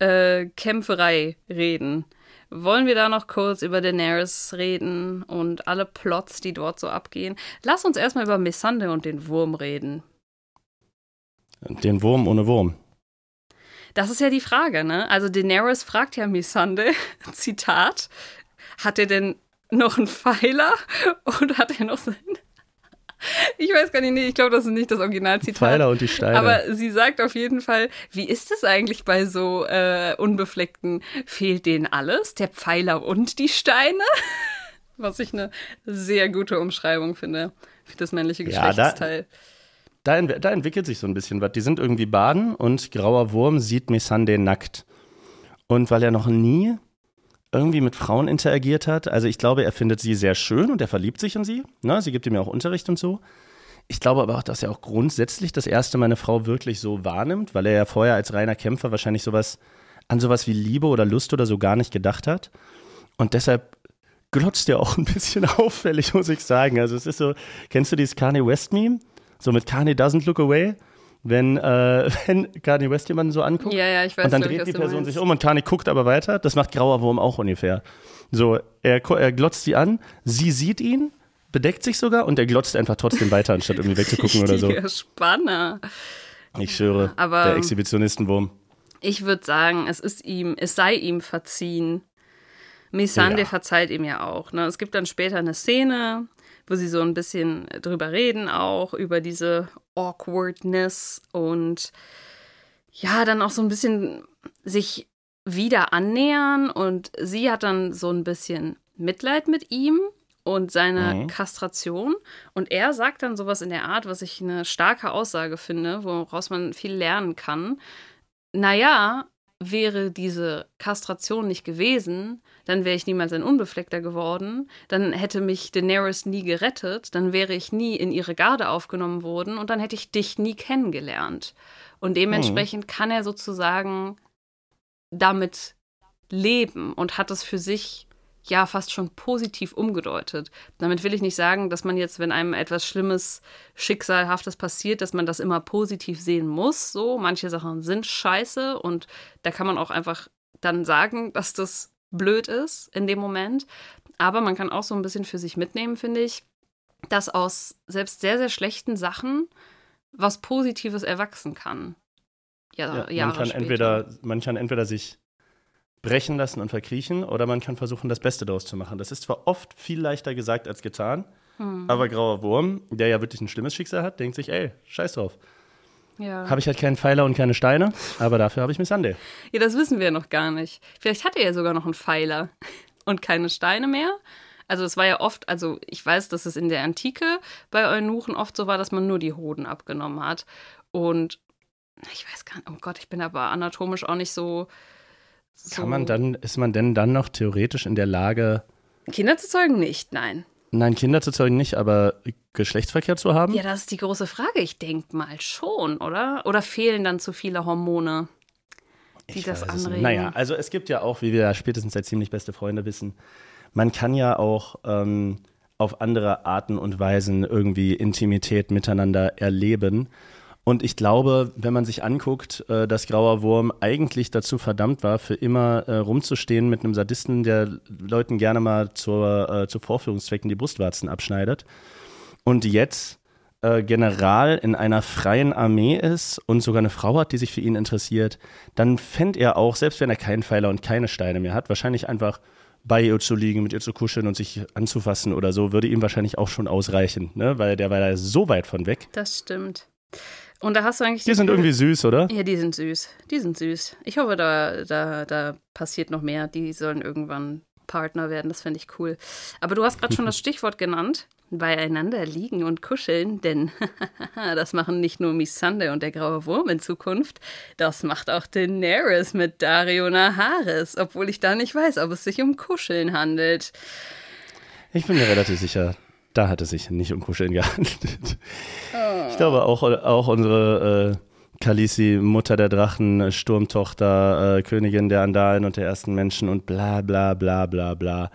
äh, Kämpferei reden, wollen wir da noch kurz über Daenerys reden und alle Plots, die dort so abgehen? Lass uns erstmal über Missande und den Wurm reden.
Den Wurm ohne Wurm.
Das ist ja die Frage, ne? Also Daenerys fragt ja Missande, Zitat, hat er denn noch einen Pfeiler oder hat er noch sein... Ich weiß gar nicht, nee, ich glaube, das ist nicht das Originalzitat.
Pfeiler und die Steine.
Aber sie sagt auf jeden Fall, wie ist es eigentlich bei so äh, Unbefleckten? Fehlt denen alles? Der Pfeiler und die Steine? Was ich eine sehr gute Umschreibung finde für das männliche
Ja, da-
Geschlechtsteil.
Da, da entwickelt sich so ein bisschen was. Die sind irgendwie baden und grauer Wurm sieht Missandei nackt. Und weil er noch nie irgendwie mit Frauen interagiert hat, also ich glaube, er findet sie sehr schön und er verliebt sich in sie. Ne? Sie gibt ihm ja auch Unterricht und so. Ich glaube aber auch, dass er auch grundsätzlich das erste Mal eine Frau wirklich so wahrnimmt, weil er ja vorher als reiner Kämpfer wahrscheinlich sowas an sowas wie Liebe oder Lust oder so gar nicht gedacht hat. Und deshalb glotzt er auch ein bisschen auffällig, muss ich sagen. Also es ist so, kennst du dieses Kanye West Meme? So mit Kanye doesn't look away, wenn, äh, wenn Kanye West jemanden so anguckt.
Ja, ja, ich weiß
Und dann
glaub
dreht die Person sich um und Kanye guckt aber weiter. Das macht Grauer Wurm auch ungefähr. So, er, er glotzt sie an, sie sieht ihn, bedeckt sich sogar und er glotzt einfach trotzdem weiter, anstatt irgendwie wegzugucken oder so.
Spanner.
Ich schwöre,
Aber-
der Exhibitionistenwurm.
Ich würde sagen, es ist ihm, es sei ihm verziehen. Missandei
Ja.
verzeiht ihm ja auch. Ne? Es gibt dann später eine Szene, wo sie so ein bisschen drüber reden, auch über diese Awkwardness und ja, dann auch so ein bisschen sich wieder annähern und sie hat dann so ein bisschen Mitleid mit ihm und seine
Mhm.
Kastration und er sagt dann sowas in der Art, was ich eine starke Aussage finde, woraus man viel lernen kann. Naja, wäre diese Kastration nicht gewesen, dann wäre ich niemals ein Unbefleckter geworden, dann hätte mich Daenerys nie gerettet, dann wäre ich nie in ihre Garde aufgenommen worden und dann hätte ich dich nie kennengelernt. Und dementsprechend kann er sozusagen damit leben und hat es für sich ja fast schon positiv umgedeutet. Damit will ich nicht sagen, dass man jetzt, wenn einem etwas Schlimmes, Schicksalhaftes passiert, dass man das immer positiv sehen muss. So, manche Sachen sind scheiße und da kann man auch einfach dann sagen, dass das blöd ist in dem Moment. Aber man kann auch so ein bisschen für sich mitnehmen, finde ich, dass aus selbst sehr, sehr schlechten Sachen was Positives erwachsen kann. Ja,
Ja, man, kann
später.
entweder, man kann entweder sich brechen lassen und verkriechen oder man kann versuchen, das Beste daraus zu machen. Das ist zwar oft viel leichter gesagt als getan,
Hm.
aber Grauer Wurm, der ja wirklich ein schlimmes Schicksal hat, denkt sich, ey, scheiß drauf.
ja.
Habe ich halt keinen Pfeiler und keine Steine, aber dafür habe ich Missandei.
Ja, das wissen wir noch gar nicht. Vielleicht hat er ja sogar noch einen Pfeiler und keine Steine mehr. Also es war ja oft, also ich weiß, dass es in der Antike bei Eunuchen oft so war, dass man nur die Hoden abgenommen hat. Und ich weiß gar nicht, oh Gott, ich bin aber anatomisch auch nicht so. So
Kann man dann, ist man denn dann noch theoretisch in der Lage,
Kinder zu zeugen? Nicht, nein.
nein, Kinder zu zeugen nicht, aber Geschlechtsverkehr zu haben?
Ja, das ist die große Frage. Ich denke mal schon, oder? Oder fehlen dann zu viele Hormone, die
Ich
das anregen?
Naja, also es gibt ja auch, wie wir ja spätestens seit ziemlich beste Freunde wissen, man kann ja auch ähm, auf andere Arten und Weisen irgendwie Intimität miteinander erleben. Und ich glaube, wenn man sich anguckt, äh, dass Grauer Wurm eigentlich dazu verdammt war, für immer äh, rumzustehen mit einem Sadisten, der Leuten gerne mal zur, äh, zu Vorführungszwecken die Brustwarzen abschneidet. Und jetzt General in einer freien Armee ist und sogar eine Frau hat, die sich für ihn interessiert, dann fände er auch, selbst wenn er keinen Pfeiler und keine Steine mehr hat, wahrscheinlich einfach bei ihr zu liegen, mit ihr zu kuscheln und sich anzufassen oder so, würde ihm wahrscheinlich auch schon ausreichen, ne? weil der war da so weit von weg.
Das stimmt. Und da hast du eigentlich
Die sind irgendwie süß, oder?
Ja, die sind süß. Die sind süß. Ich hoffe, da, da, da passiert noch mehr. Die sollen irgendwann Partner werden. Das fände ich cool. Aber du hast gerade schon das Stichwort genannt. Beieinander liegen und kuscheln, denn das machen nicht nur Missandei und der graue Wurm in Zukunft, das macht auch Daenerys mit Dario Naharis, obwohl ich da nicht weiß, ob es sich um Kuscheln handelt.
Ich bin mir relativ sicher, da hat es sich nicht um Kuscheln gehandelt. Ich glaube auch, auch unsere äh, Khaleesi, Mutter der Drachen, Sturmtochter, äh, Königin der Andalen und der ersten Menschen und bla bla bla bla bla.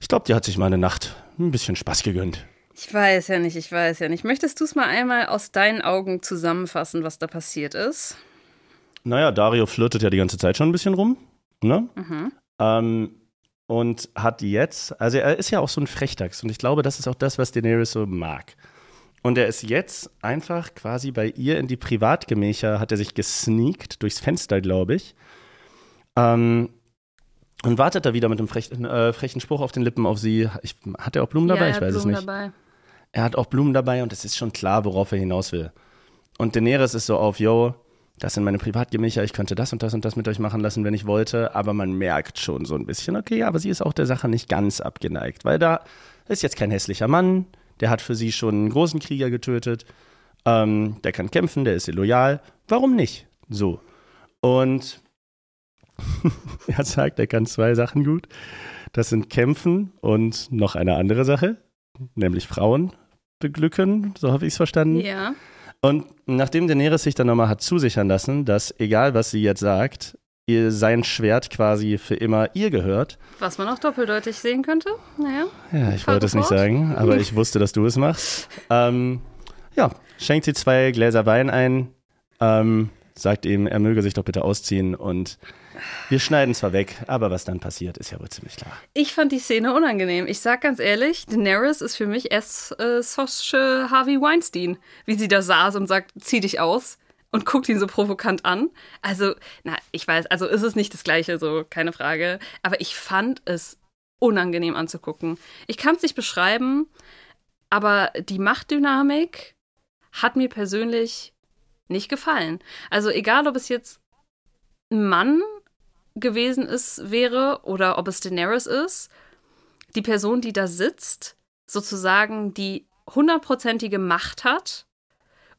Ich glaube, die hat sich mal eine Nacht ein bisschen Spaß gegönnt.
Ich weiß ja nicht, ich weiß ja nicht. Möchtest du es mal einmal aus deinen Augen zusammenfassen, was da passiert ist?
Naja, Dario flirtet ja die ganze Zeit schon ein bisschen rum. Ne? Ähm, und hat jetzt, also er ist ja auch so ein Frechdachs und ich glaube, das ist auch das, was Daenerys so mag. Und er ist jetzt einfach quasi bei ihr in die Privatgemächer, hat er sich gesneakt durchs Fenster, glaube ich. Ähm, und wartet da wieder mit einem frechen, äh, frechen Spruch auf den Lippen auf sie. Ich, hat er auch Blumen dabei?
ja, er
ich
hat
weiß
Blumen
es nicht.
Dabei.
Er hat auch Blumen dabei und es ist schon klar, worauf er hinaus will. Und Daenerys ist so auf, yo, das sind meine Privatgemächer, ich könnte das und das und das mit euch machen lassen, wenn ich wollte, aber man merkt schon so ein bisschen, okay, aber sie ist auch der Sache nicht ganz abgeneigt, weil da ist jetzt kein hässlicher Mann, der hat für sie schon einen großen Krieger getötet, ähm, der kann kämpfen, der ist ihr loyal. Warum nicht? So. Und er sagt, er kann zwei Sachen gut. Das sind Kämpfen und noch eine andere Sache, nämlich Frauen beglücken, so habe ich es verstanden.
Ja.
Und nachdem Daenerys sich dann nochmal hat zusichern lassen, dass egal was sie jetzt sagt, ihr sein Schwert quasi für immer ihr gehört.
Was man auch doppeldeutig sehen könnte. Naja.
Ja, ich wollte es nicht sagen, aber ich wusste, dass du es machst. Ähm, ja, schenkt sie zwei Gläser Wein ein, ähm, sagt ihm, er möge sich doch bitte ausziehen und wir schneiden zwar weg, aber was dann passiert, ist ja wohl ziemlich klar.
Ich fand die Szene unangenehm. Ich sag ganz ehrlich, Daenerys ist für mich erst äh, Sosche Harvey Weinstein, wie sie da saß und sagt, zieh dich aus und guckt ihn so provokant an. Also, na, ich weiß, also ist es nicht das Gleiche, so, keine Frage. Aber ich fand es unangenehm anzugucken. Ich kann es nicht beschreiben, aber die Machtdynamik hat mir persönlich nicht gefallen. Also, egal, ob es jetzt ein Mann gewesen ist, wäre oder ob es Daenerys ist, die Person, die da sitzt, sozusagen die hundertprozentige Macht hat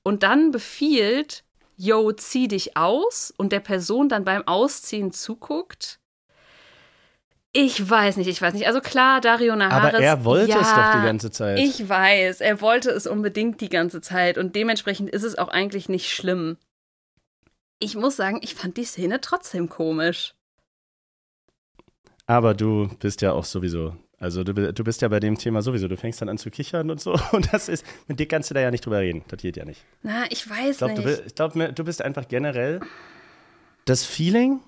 und dann befiehlt, yo, zieh dich aus und der Person dann beim Ausziehen zuguckt. Ich weiß nicht, ich weiß nicht. Also klar, Dario Naharis.
Aber er wollte
ja,
es doch die ganze Zeit.
Ich weiß, er wollte es unbedingt die ganze Zeit und dementsprechend ist es auch eigentlich nicht schlimm. Ich muss sagen, ich fand die Szene trotzdem komisch.
Aber du bist ja auch sowieso, also du, du bist ja bei dem Thema sowieso, du fängst dann an zu kichern und so und das ist, mit dir kannst du da ja nicht drüber reden, das geht ja nicht.
Na, ich weiß
Ich glaube, du,
nicht.
bi- ich glaub, mir- du bist einfach generell das Feeling,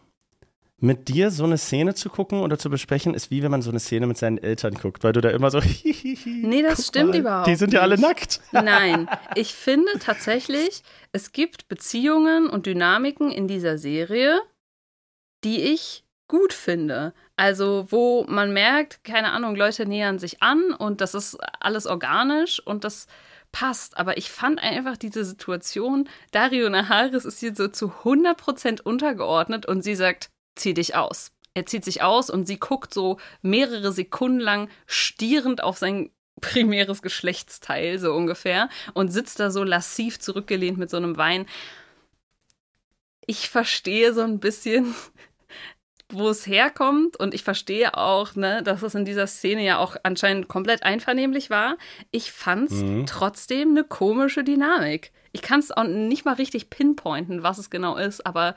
mit dir so eine Szene zu gucken oder zu besprechen, ist wie wenn man so eine Szene mit seinen Eltern guckt, weil du da immer so.
Nee, das stimmt
mal,
überhaupt
Die sind ja alle nackt.
Nein, ich finde tatsächlich, es gibt Beziehungen und Dynamiken in dieser Serie, die ich gut finde. Also, wo man merkt, keine Ahnung, Leute nähern sich an und das ist alles organisch und das passt. Aber ich fand einfach diese Situation, Dario Naharis ist hier so zu 100% untergeordnet und sie sagt, zieh dich aus. Er zieht sich aus und sie guckt so mehrere Sekunden lang stierend auf sein primäres Geschlechtsteil, so ungefähr, und sitzt da so lassiv zurückgelehnt mit so einem Wein. Ich verstehe so ein bisschen, wo es herkommt und ich verstehe auch, ne, dass es in dieser Szene ja auch anscheinend komplett einvernehmlich war. Ich fand's
Mhm.
trotzdem eine komische Dynamik. Ich kann es auch nicht mal richtig pinpointen, was es genau ist, aber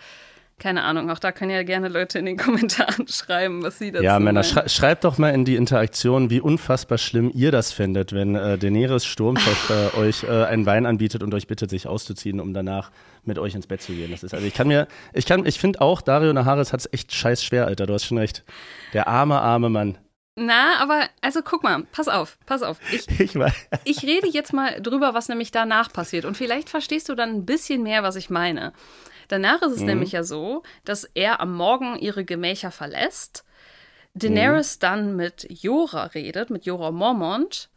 keine Ahnung, auch da können ja gerne Leute in den Kommentaren schreiben, was sie dazu
Ja, Männer, schrei schreibt doch mal in die Interaktion, wie unfassbar schlimm ihr das findet, wenn äh, Daenerys Sturmtochter euch äh, einen Wein anbietet und euch bittet, sich auszuziehen, um danach mit euch ins Bett zu gehen. Das ist, also ich kann mir, ich kann, ich finde auch, Dario Naharis hat es echt scheiß schwer, Alter. Du hast schon recht. Der arme, arme Mann.
Na, aber also guck mal, pass auf, pass auf. Ich,
Ich
ich rede jetzt mal drüber, was nämlich danach passiert. Und vielleicht verstehst du dann ein bisschen mehr, was ich meine. Danach ist es nämlich ja so, dass er am Morgen ihre Gemächer verlässt, Daenerys dann mit Jora redet, mit Jora Mormont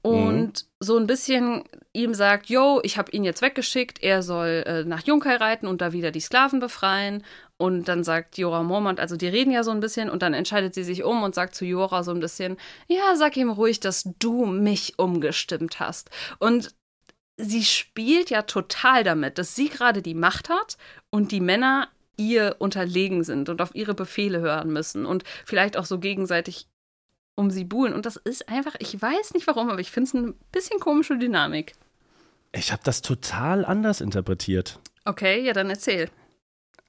und so ein bisschen ihm sagt, yo, ich habe ihn jetzt weggeschickt, er soll äh, nach Junkai reiten und da wieder die Sklaven befreien. Und dann sagt Jora Mormont, also die reden ja so ein bisschen und dann entscheidet sie sich um und sagt zu Jora so ein bisschen, ja, sag ihm ruhig, dass du mich umgestimmt hast. Und sie spielt ja total damit, dass sie gerade die Macht hat und die Männer ihr unterlegen sind und auf ihre Befehle hören müssen und vielleicht auch so gegenseitig um sie buhlen. Und das ist einfach, ich weiß nicht warum, aber ich finde es eine bisschen komische Dynamik.
Ich habe das total anders interpretiert.
Okay, ja, dann erzähl.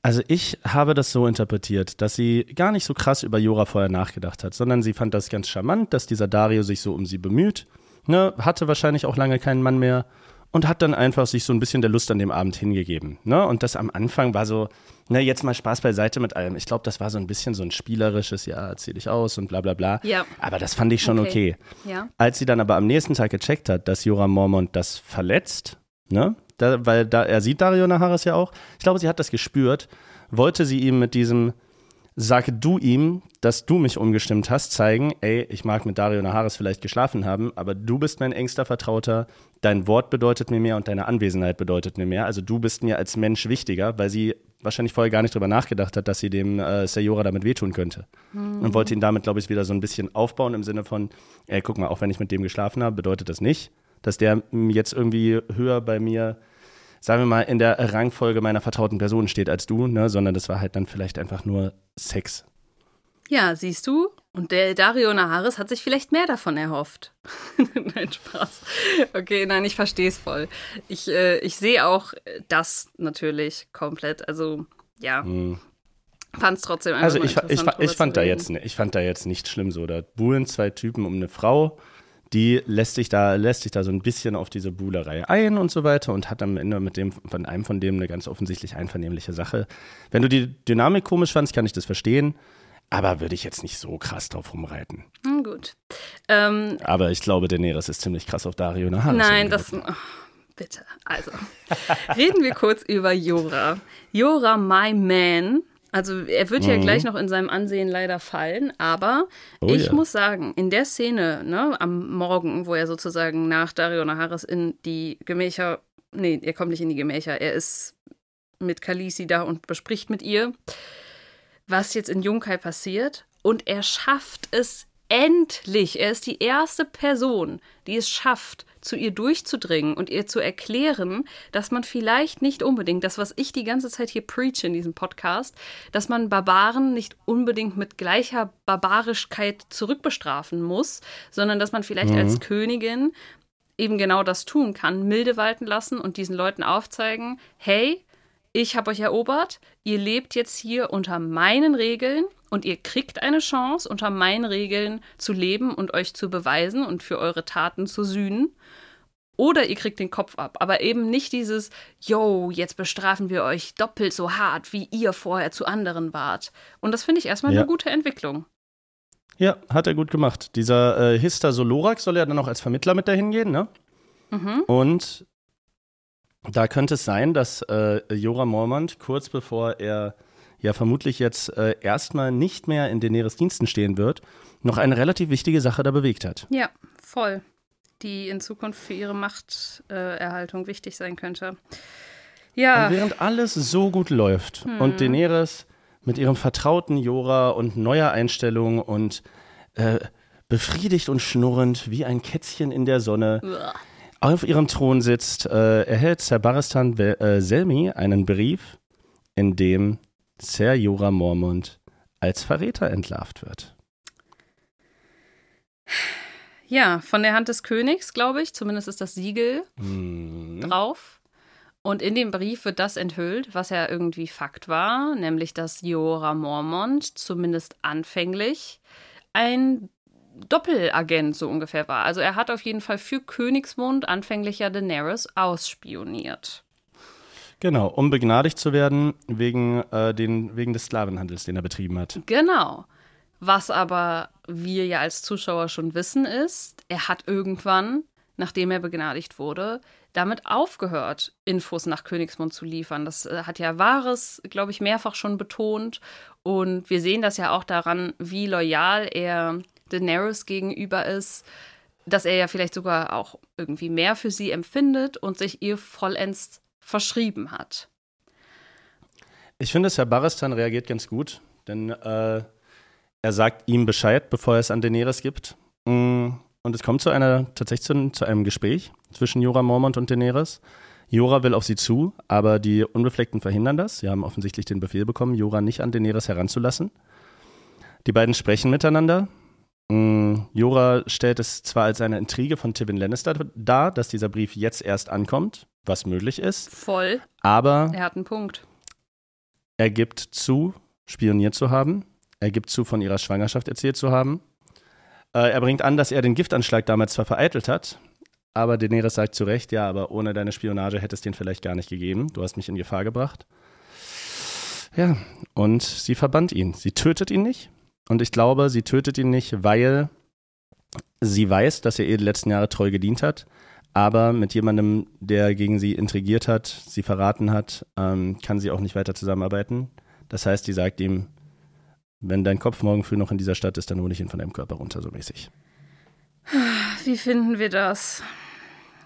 Also ich habe das so interpretiert, dass sie gar nicht so krass über Jora vorher nachgedacht hat, sondern sie fand das ganz charmant, dass dieser Dario sich so um sie bemüht, ne, hatte wahrscheinlich auch lange keinen Mann mehr und hat dann einfach sich so ein bisschen der Lust an dem Abend hingegeben. Ne? Und das am Anfang war so, ne, jetzt mal Spaß beiseite mit allem. Ich glaube, das war so ein bisschen so ein spielerisches, ja, zieh dich aus und bla bla bla.
Ja.
Aber das fand ich schon okay.
Okay. Ja.
Als sie dann aber am nächsten Tag gecheckt hat, dass Jora Mormont das verletzt, ne? Da, weil da, er sieht Dario Naharis ja auch. Ich glaube, sie hat das gespürt, wollte sie ihm mit diesem sag du ihm, dass du mich umgestimmt hast, zeigen, ey, ich mag mit Dario Naharis vielleicht geschlafen haben, aber du bist mein engster Vertrauter, dein Wort bedeutet mir mehr und deine Anwesenheit bedeutet mir mehr. Also du bist mir als Mensch wichtiger, weil sie wahrscheinlich vorher gar nicht drüber nachgedacht hat, dass sie dem äh, Sayora damit wehtun könnte. Mhm. Und wollte ihn damit, glaube ich, wieder so ein bisschen aufbauen im Sinne von, ey, guck mal, auch wenn ich mit dem geschlafen habe, bedeutet das nicht, dass der jetzt irgendwie höher bei mir sagen wir mal, in der Rangfolge meiner vertrauten Person steht als du, ne? sondern das war halt dann vielleicht einfach nur Sex.
Ja, siehst du? Und der Dario Naharis hat sich vielleicht mehr davon erhofft. nein, Spaß. Okay, nein, ich verstehe es voll. Ich, äh, ich sehe auch das natürlich komplett. Also, ja. Hm. Fand es trotzdem einfach
Also, ich, ich, ich, fand da jetzt, ich fand da jetzt nicht schlimm so. Da buhlen zwei Typen um eine Frau die lässt sich da, lässt sich da so ein bisschen auf diese Buhlerei ein und so weiter und hat am Ende mit dem, von einem von dem eine ganz offensichtlich einvernehmliche Sache. Wenn du die Dynamik komisch fandst, kann ich das verstehen. Aber würde ich jetzt nicht so krass drauf rumreiten.
Hm, gut. Ähm,
aber ich glaube, Daenerys ist ziemlich krass auf Dario Naharis.
Nein, das. Oh, bitte. Also, reden wir kurz über Jora. Jora, my man, also er wird mhm. ja gleich noch in seinem Ansehen leider fallen, aber oh, ich ja. muss sagen, in der Szene, ne, am Morgen, wo er sozusagen nach Dario Naharis in die Gemächer, nee, er kommt nicht in die Gemächer, er ist mit Kalisi da und bespricht mit ihr, was jetzt in Junkai passiert und er schafft es endlich. Er ist die erste Person, die es schafft, zu ihr durchzudringen und ihr zu erklären, dass man vielleicht nicht unbedingt, das, was ich die ganze Zeit hier preach in diesem Podcast, dass man Barbaren nicht unbedingt mit gleicher Barbarischkeit zurückbestrafen muss, sondern dass man vielleicht mhm. als Königin eben genau das tun kann, milde walten lassen und diesen Leuten aufzeigen, hey, ich habe euch erobert, ihr lebt jetzt hier unter meinen Regeln und ihr kriegt eine Chance, unter meinen Regeln zu leben und euch zu beweisen und für eure Taten zu sühnen. Oder ihr kriegt den Kopf ab, aber eben nicht dieses, yo, jetzt bestrafen wir euch doppelt so hart, wie ihr vorher zu anderen wart. Und das finde ich erstmal ja. eine gute Entwicklung.
Ja, hat er gut gemacht. Dieser äh, Hista Solorak soll ja dann auch als Vermittler mit dahin gehen, ne? Mhm. Und da könnte es sein, dass äh, Jora Mormont kurz bevor er ja vermutlich jetzt äh, erstmal nicht mehr in Daenerys Diensten stehen wird, noch eine relativ wichtige Sache da bewegt hat.
Ja, voll. Die in Zukunft für ihre Machterhaltung äh, wichtig sein könnte. Ja.
Und während alles so gut läuft hm. und Daenerys mit ihrem vertrauten Jora und neuer Einstellung und äh, befriedigt und schnurrend wie ein Kätzchen in der Sonne Uah. auf ihrem Thron sitzt, äh, erhält Sir Baristan äh, Selmy einen Brief, in dem Sir Jora Mormont als Verräter entlarvt wird.
Ja, von der Hand des Königs, glaube ich. Zumindest ist das Siegel mhm. drauf. Und in dem Brief wird das enthüllt, was ja irgendwie Fakt war, nämlich dass Jora Mormont zumindest anfänglich ein Doppelagent so ungefähr war. Also er hat auf jeden Fall für Königsmund anfänglich ja Daenerys ausspioniert.
Genau, um begnadigt zu werden wegen, äh, den, wegen des Sklavenhandels, den er betrieben hat.
Genau. Was aber wir ja als Zuschauer schon wissen ist, er hat irgendwann, nachdem er begnadigt wurde, damit aufgehört, Infos nach Königsmund zu liefern. Das äh, hat ja Wahres, glaube ich, mehrfach schon betont. Und wir sehen das ja auch daran, wie loyal er Daenerys gegenüber ist, dass er ja vielleicht sogar auch irgendwie mehr für sie empfindet und sich ihr vollends verschrieben hat.
Ich finde, Herr Baristan reagiert ganz gut, denn äh, er sagt ihm Bescheid, bevor er es an Daenerys gibt. Mm, und es kommt zu einer, tatsächlich zu, zu einem Gespräch zwischen Jora Mormont und Daenerys. Jora will auf sie zu, aber die Unbefleckten verhindern das. Sie haben offensichtlich den Befehl bekommen, Jora nicht an Daenerys heranzulassen. Die beiden sprechen miteinander. Mm, Jora stellt es zwar als eine Intrige von Tywin Lannister dar, dass dieser Brief jetzt erst ankommt, was möglich ist.
Voll.
Aber
er hat einen Punkt.
Er gibt zu, spioniert zu haben. Er gibt zu, von ihrer Schwangerschaft erzählt zu haben. Äh, er bringt an, dass er den Giftanschlag damals zwar vereitelt hat, aber Daenerys sagt zu Recht, ja, aber ohne deine Spionage hätte es den vielleicht gar nicht gegeben. Du hast mich in Gefahr gebracht. Ja, und sie verbannt ihn. Sie tötet ihn nicht. Und ich glaube, sie tötet ihn nicht, weil sie weiß, dass er ihr die letzten Jahre treu gedient hat aber mit jemandem, der gegen sie intrigiert hat, sie verraten hat, ähm, kann sie auch nicht weiter zusammenarbeiten. Das heißt, sie sagt ihm, Wenn dein Kopf morgen früh noch in dieser Stadt ist, dann hole ich ihn von deinem Körper runter, so mäßig.
Wie finden wir das?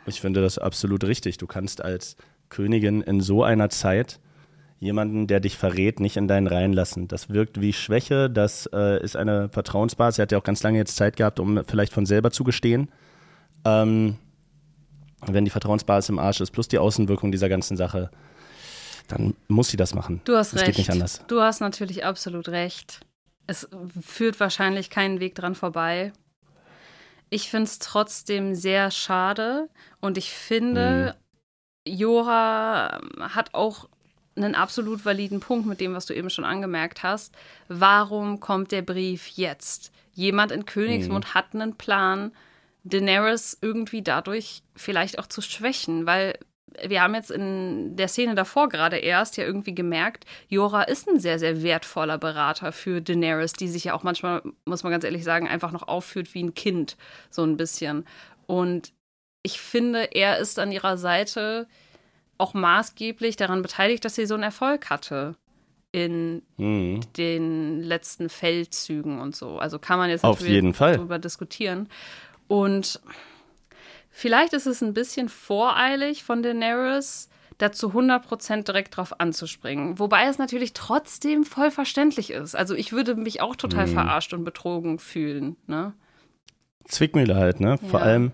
Ich finde das absolut richtig. Du kannst als Königin in so einer Zeit jemanden, der dich verrät, nicht in deinen Reihen lassen. Das wirkt wie Schwäche, das äh, ist eine Vertrauensbasis. Er hat ja auch ganz lange jetzt Zeit gehabt, um vielleicht von selber zu gestehen. Ähm, wenn die Vertrauensbasis im Arsch ist, plus die Außenwirkung dieser ganzen Sache, dann muss sie das machen.
Du hast
das
recht.
geht nicht anders.
Du hast natürlich absolut recht. Es führt wahrscheinlich keinen Weg dran vorbei. Ich finde es trotzdem sehr schade und ich finde, Jora hat auch einen absolut validen Punkt mit dem, was du eben schon angemerkt hast. Warum kommt der Brief jetzt? Jemand in Königsmund hat einen Plan, Daenerys irgendwie dadurch vielleicht auch zu schwächen, weil wir haben jetzt in der Szene davor gerade erst ja irgendwie gemerkt, Jora ist ein sehr, sehr wertvoller Berater für Daenerys, die sich ja auch manchmal, muss man ganz ehrlich sagen, einfach noch aufführt wie ein Kind, so ein bisschen. Und ich finde, er ist an ihrer Seite auch maßgeblich daran beteiligt, dass sie so einen Erfolg hatte in
Mhm.
den letzten Feldzügen und so. Also kann man jetzt
Auf jeden Fall.
darüber diskutieren. Und vielleicht ist es ein bisschen voreilig von Daenerys, dazu 100% direkt drauf anzuspringen. Wobei es natürlich trotzdem voll verständlich ist. Also ich würde mich auch total
Mhm.
verarscht und betrogen fühlen. Ne?
Zwickmühle halt, ne? Vor
Ja.
allem,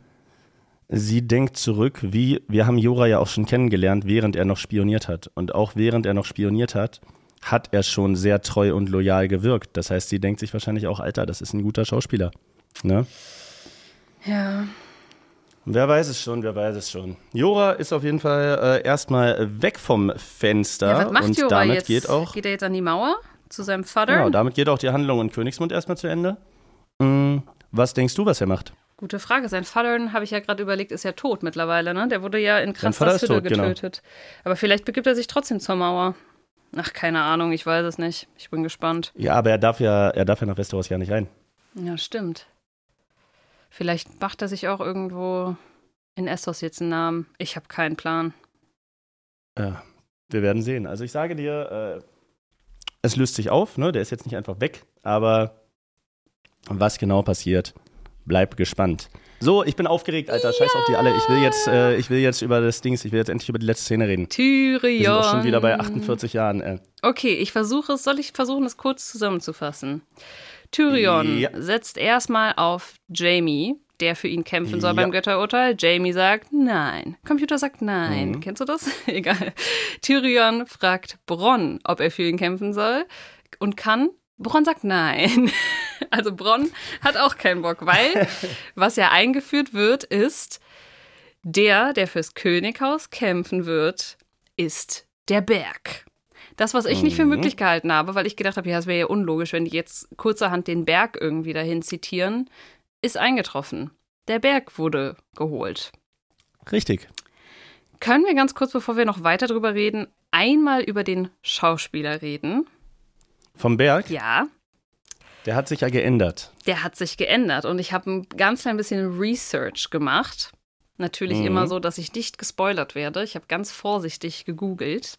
sie denkt zurück, wie, wir haben Jora ja auch schon kennengelernt, während er noch spioniert hat. Und auch während er noch spioniert hat, hat er schon sehr treu und loyal gewirkt. Das heißt, sie denkt sich wahrscheinlich auch, Alter, das ist ein guter Schauspieler. Ne?
Ja.
Wer weiß es schon, wer weiß es schon. Jora ist auf jeden Fall äh, erstmal weg vom Fenster
ja was macht
und
Jora
damit
jetzt?
geht auch
Geht er jetzt an die Mauer zu seinem Vater?
genau, damit geht auch die Handlung in Königsmund erstmal zu Ende. Mm, was denkst du, was er macht?
Gute Frage. Sein Vater, habe ich ja gerade überlegt, ist ja tot mittlerweile, ne? Der wurde ja in
Sein Vater ist
Krastas Hütte
tot, genau.
getötet. Aber vielleicht begibt er sich trotzdem zur Mauer. Ach, keine Ahnung, ich weiß es nicht. Ich bin gespannt.
Ja, aber er darf ja, er darf ja nach Westeros ja nicht rein.
Ja, stimmt. Vielleicht macht er sich auch irgendwo in Essos jetzt einen Namen. Ich habe keinen Plan.
Ja, wir werden sehen. Also ich sage dir, äh, es löst sich auf, ne? Der ist jetzt nicht einfach weg, aber was genau passiert, bleib gespannt. So, ich bin aufgeregt, Alter. Scheiß auf die alle. Ich will jetzt, äh, ich will jetzt über das Dings, ich will jetzt endlich über die letzte Szene reden.
Tyrion.
Wir sind auch schon wieder bei 48 Jahren. Äh.
Okay, ich versuche es. Soll ich versuchen, es kurz zusammenzufassen? Tyrion
Ja.
setzt erstmal auf Jamie, der für ihn kämpfen soll
Ja.
beim Götterurteil. Jamie sagt nein. Computer sagt nein.
Mhm.
Kennst du das? Egal. Tyrion fragt Bronn, ob er für ihn kämpfen soll und kann. Bronn sagt nein. Also Bronn hat auch keinen Bock, weil was ja eingeführt wird, ist, der, der fürs Könighaus kämpfen wird, ist der Berg. Das, was ich nicht für
Mhm.
möglich gehalten habe, weil ich gedacht habe, ja, es wäre ja unlogisch, wenn die jetzt kurzerhand den Berg irgendwie dahin zitieren, ist eingetroffen. Der Berg wurde geholt.
Richtig.
Können wir ganz kurz, bevor wir noch weiter drüber reden, einmal über den Schauspieler reden?
Vom Berg,
Ja,
der hat sich ja geändert.
der hat sich geändert und ich habe ein ganz klein bisschen Research gemacht. Natürlich
Mhm.
immer so, dass ich nicht gespoilert werde. Ich habe ganz vorsichtig gegoogelt.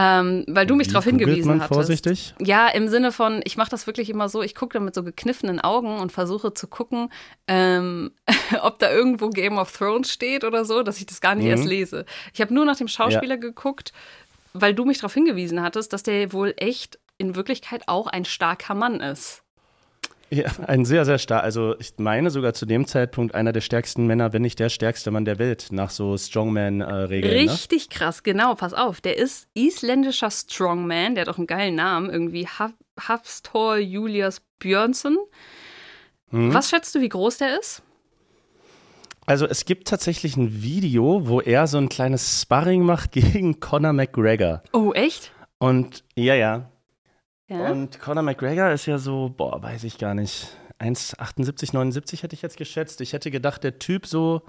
Ähm, weil du mich darauf hingewiesen
man
hattest.
vorsichtig?
Ja, im Sinne von, ich mache das wirklich immer so, ich gucke da mit so gekniffenen Augen und versuche zu gucken, ähm, ob da irgendwo Game of Thrones steht oder so, dass ich das gar nicht
Mhm.
erst lese. Ich habe nur nach dem Schauspieler geguckt, weil du mich darauf hingewiesen hattest, dass der wohl echt in Wirklichkeit auch ein starker Mann ist.
Ja, ein sehr, sehr stark. Also ich meine sogar zu dem Zeitpunkt einer der stärksten Männer, wenn nicht der stärkste Mann der Welt, nach so Strongman-Regeln. ne?
Richtig krass, genau, pass auf. Der ist isländischer Strongman, der hat auch einen geilen Namen, irgendwie Ha- Hafstor Julius Björnsson.
Mhm.
Was schätzt du, wie groß der ist?
Also es gibt tatsächlich ein Video, wo er so ein kleines Sparring macht gegen Conor McGregor.
Oh, echt?
Und ja, ja.
Ja.
Und Conor McGregor ist ja so, boah, weiß ich gar nicht. 1,78, 79 hätte ich jetzt geschätzt. Ich hätte gedacht, der Typ so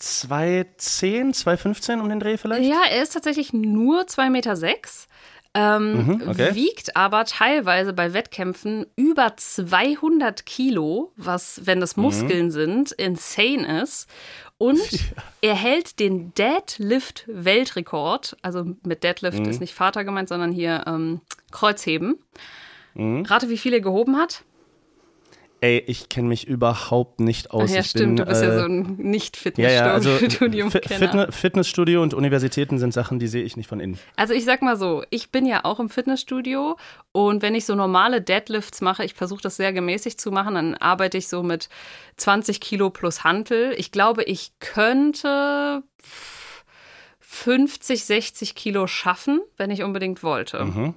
2,10, 2,15 um den Dreh vielleicht.
Ja, er ist tatsächlich nur 2,6 Meter. Sechs, ähm,
Mhm, okay.
Wiegt aber teilweise bei Wettkämpfen über 200 Kilo, was, wenn
Mhm.
das Muskeln sind, insane ist. Und er hält den Deadlift-Weltrekord. Also mit Deadlift
Mhm.
ist nicht Vater gemeint, sondern hier ähm, Kreuzheben. Rate, wie viel er gehoben hat?
Ey, ich kenne mich überhaupt nicht aus.
Ach ja,
ich
stimmt,
bin,
du bist ja
äh,
so ein
ja, ja, also Fitnessstudio und Universitäten sind Sachen, die sehe ich nicht von innen.
Also ich sag mal so, ich bin ja auch im Fitnessstudio und wenn ich so normale Deadlifts mache, ich versuche das sehr gemäßigt zu machen, dann arbeite ich so mit 20 Kilo plus Hantel. Ich glaube, ich könnte 50, 60 Kilo schaffen, wenn ich unbedingt wollte.
Mhm.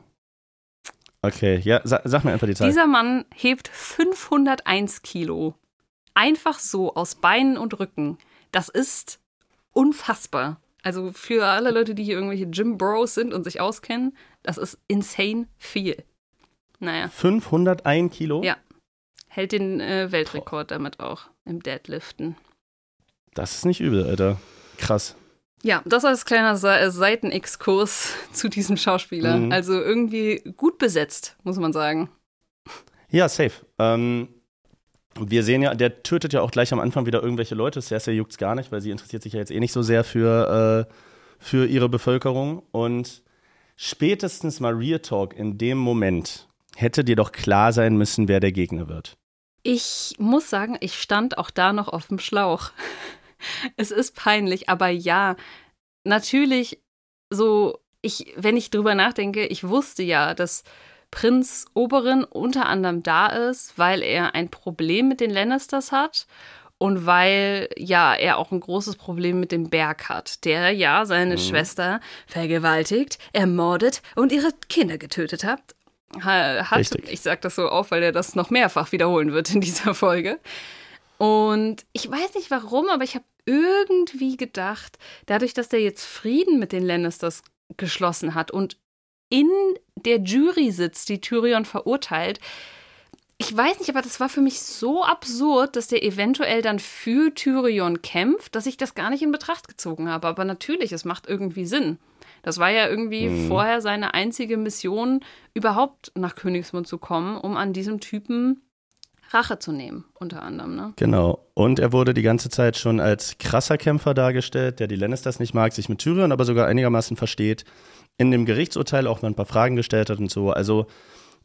Okay, ja, sa sag mir einfach die Zahl.
Dieser Mann hebt 501 Kilo. Einfach so aus Beinen und Rücken. Das ist unfassbar. Also für alle Leute, die hier irgendwelche Gym Bros sind und sich auskennen, das ist insane viel. Naja,
501 Kilo?
Ja. hält den äh, Weltrekord damit auch im Deadliften.
Das ist nicht übel, Alter. Krass.
Ja, das als kleiner Se Seitenexkurs zu diesem Schauspieler.
Mhm.
Also irgendwie gut besetzt, muss man sagen.
Ja, safe. Ähm, wir sehen ja, der tötet ja auch gleich am Anfang wieder irgendwelche Leute. Cersei juckt's gar nicht, weil sie interessiert sich ja jetzt eh nicht so sehr für, äh, für ihre Bevölkerung. Und spätestens mal Real Talk in dem Moment hätte dir doch klar sein müssen, wer der Gegner wird.
Ich muss sagen, ich stand auch da noch auf dem Schlauch. Es ist peinlich, aber ja, natürlich so, ich, wenn ich drüber nachdenke, ich wusste ja, dass Prinz Oberin unter anderem da ist, weil er ein Problem mit den Lannisters hat und weil ja er auch ein großes Problem mit dem Berg hat, der ja seine Schwester vergewaltigt, ermordet und ihre Kinder getötet hat. Ha- hat.
Richtig.
Ich sage das so auf, weil er das noch mehrfach wiederholen wird in dieser Folge. Und ich weiß nicht warum, aber ich habe irgendwie gedacht, dadurch, dass der jetzt Frieden mit den Lannisters geschlossen hat und in der Jury sitzt, die Tyrion verurteilt, ich weiß nicht, aber das war für mich so absurd, dass der eventuell dann für Tyrion kämpft, dass ich das gar nicht in Betracht gezogen habe. Aber natürlich, es macht irgendwie Sinn. Das war ja irgendwie
Mhm.
vorher seine einzige Mission, überhaupt nach Königsmund zu kommen, um an diesem Typen Rache zu nehmen, unter anderem. Ne?
Genau. Und er wurde die ganze Zeit schon als krasser Kämpfer dargestellt, der die Lannisters nicht mag, sich mit Tyrion aber sogar einigermaßen versteht. In dem Gerichtsurteil auch mal ein paar Fragen gestellt hat und so. Also,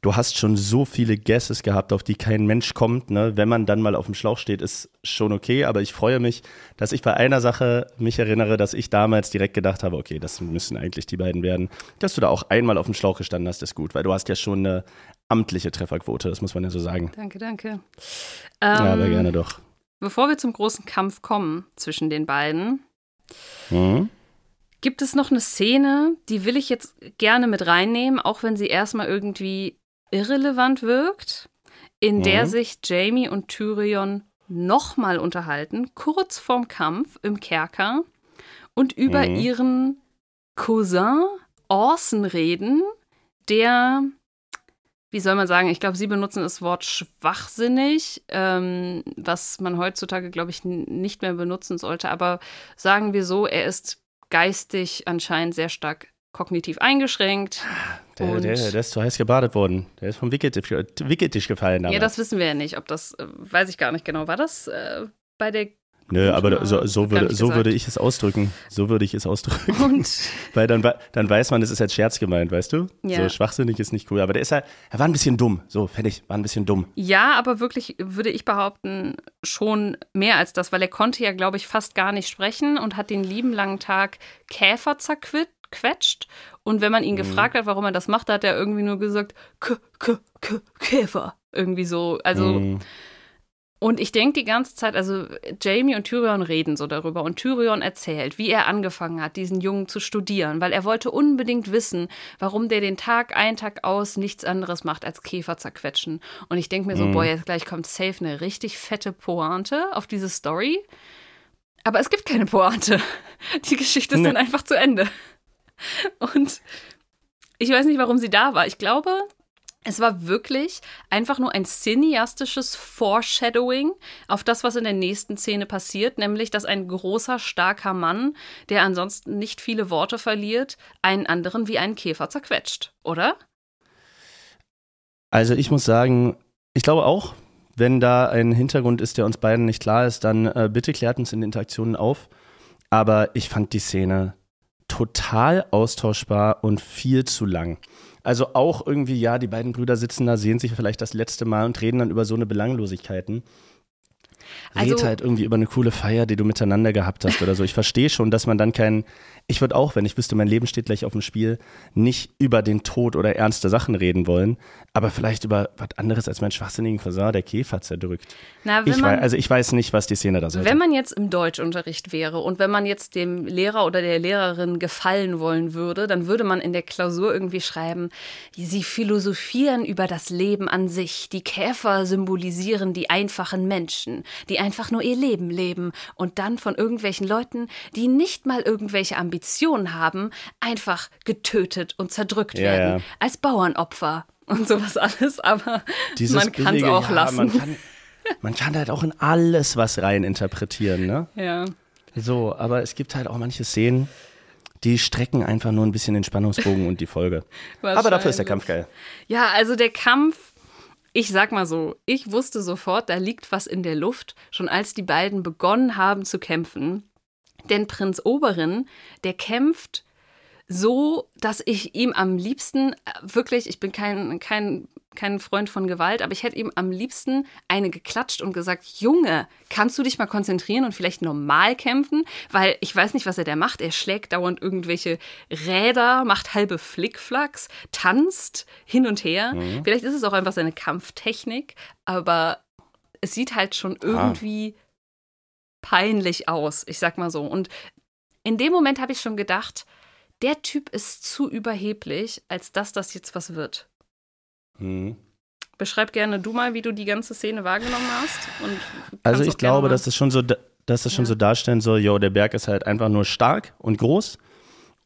du hast schon so viele Guesses gehabt, auf die kein Mensch kommt. Ne? Wenn man dann mal auf dem Schlauch steht, ist schon okay. Aber ich freue mich, dass ich bei einer Sache mich erinnere, dass ich damals direkt gedacht habe, okay, das müssen eigentlich die beiden werden. Dass du da auch einmal auf dem Schlauch gestanden hast, ist gut, weil du hast ja schon eine amtliche Trefferquote, das muss man ja so sagen.
Danke, danke.
ja, aber
Ähm,
gerne doch.
Bevor wir zum großen Kampf kommen zwischen den beiden,
Mhm.
gibt es noch eine Szene, die will ich jetzt gerne mit reinnehmen, auch wenn sie erstmal irgendwie irrelevant wirkt, in der
Mhm.
sich Jamie und Tyrion nochmal unterhalten, kurz vorm Kampf im Kerker und über
Mhm.
ihren Cousin Orson reden, der, wie soll man sagen, ich glaube, sie benutzen das Wort schwachsinnig, ähm, was man heutzutage, glaube ich, nicht mehr benutzen sollte. Aber sagen wir so, er ist geistig anscheinend sehr stark kognitiv eingeschränkt.
Der,
Und-
der, der ist zu heiß gebadet worden. Der ist vom Wickeltisch, Wickeltisch gefallen damals.
Ja, das wissen wir ja nicht, ob das, äh, weiß ich gar nicht genau. War das äh, bei der.
Nö, aber
schon
so, so, würde, so würde ich es ausdrücken. So würde ich es ausdrücken.
Und
Weil dann, dann weiß man, es ist als Scherz gemeint, weißt du?
Ja.
So schwachsinnig ist nicht cool. Aber der ist halt, er war ein bisschen dumm. So, fertig, war ein bisschen dumm.
ja, aber wirklich würde ich behaupten, schon mehr als das, weil er konnte ja, glaube ich, fast gar nicht sprechen und hat den lieben langen Tag Käfer zerquetscht. Und wenn man ihn gefragt hat, warum er das macht, hat er irgendwie nur gesagt, K -K -K Käfer. Irgendwie so. Also.
Mm,
Und ich denke die ganze Zeit, also Jamie und Tyrion reden so darüber und Tyrion erzählt, wie er angefangen hat, diesen Jungen zu studieren, weil er wollte unbedingt wissen, warum der den Tag ein, Tag aus nichts anderes macht als Käfer zerquetschen. Und ich denke mir so, boah, jetzt gleich kommt safe eine richtig fette Pointe auf diese Story. Aber es gibt keine Pointe. Die Geschichte ist
Nee.
dann einfach zu Ende. Und ich weiß nicht, warum sie da war. Ich glaube, es war wirklich einfach nur ein cineastisches Foreshadowing auf das, was in der nächsten Szene passiert, nämlich, dass ein großer, starker Mann, der ansonsten nicht viele Worte verliert, einen anderen wie einen Käfer zerquetscht, oder?
Also ich muss sagen, ich glaube auch, wenn da ein Hintergrund ist, der uns beiden nicht klar ist, dann äh, bitte klärt uns in den Interaktionen auf. Aber ich fand die Szene total austauschbar und viel zu lang. Also auch irgendwie, ja, die beiden Brüder sitzen da, sehen sich vielleicht das letzte Mal und reden dann über so eine Belanglosigkeiten. Red
Also-
halt irgendwie über eine coole Feier, die du miteinander gehabt hast oder so. Ich verstehe schon, dass man dann keinen. Ich würde auch, wenn ich wüsste, mein Leben steht gleich auf dem Spiel, nicht über den Tod oder ernste Sachen reden wollen, aber vielleicht über was anderes als meinen schwachsinnigen Cousin, der Käfer zerdrückt.
Na,
Ich
man,
weiß, also ich weiß nicht, was die Szene da sollte.
Wenn man jetzt im Deutschunterricht wäre und wenn man jetzt dem Lehrer oder der Lehrerin gefallen wollen würde, dann würde man in der Klausur irgendwie schreiben, sie philosophieren über das Leben an sich. Die Käfer symbolisieren die einfachen Menschen, die einfach nur ihr Leben leben und dann von irgendwelchen Leuten, die nicht mal irgendwelche Ambitionen haben, einfach getötet und zerdrückt
Ja,
werden.
ja.
Als Bauernopfer und sowas alles, aber
Dieses
man kann es auch
ja,
lassen.
Man kann, man kann halt auch in alles was rein interpretieren, ne?
ja.
So, aber es gibt halt auch manche Szenen, die strecken einfach nur ein bisschen den Spannungsbogen und die Folge. Aber dafür ist der Kampf geil.
Ja, also der Kampf, ich sag mal so, ich wusste sofort, da liegt was in der Luft, schon als die beiden begonnen haben zu kämpfen. Denn Prinz Oberin, der kämpft so, dass ich ihm am liebsten, äh, wirklich, ich bin kein, kein, kein Freund von Gewalt, aber ich hätte ihm am liebsten eine geklatscht und gesagt, Junge, kannst du dich mal konzentrieren und vielleicht normal kämpfen? Weil ich weiß nicht, was er da macht. Er schlägt dauernd irgendwelche Räder, macht halbe Flickflacks, tanzt hin und her. Vielleicht ist es auch einfach seine Kampftechnik, aber es sieht halt schon irgendwie peinlich aus, ich sag mal so. Und in dem Moment habe ich schon gedacht, der Typ ist zu überheblich, als dass das jetzt was wird.
Mhm.
Beschreib gerne du mal, wie du die ganze Szene wahrgenommen hast.
Also ich glaube, dass das schon so, da- dass das schon
Ja.
so darstellen soll, yo, der Berg ist halt einfach nur stark und groß.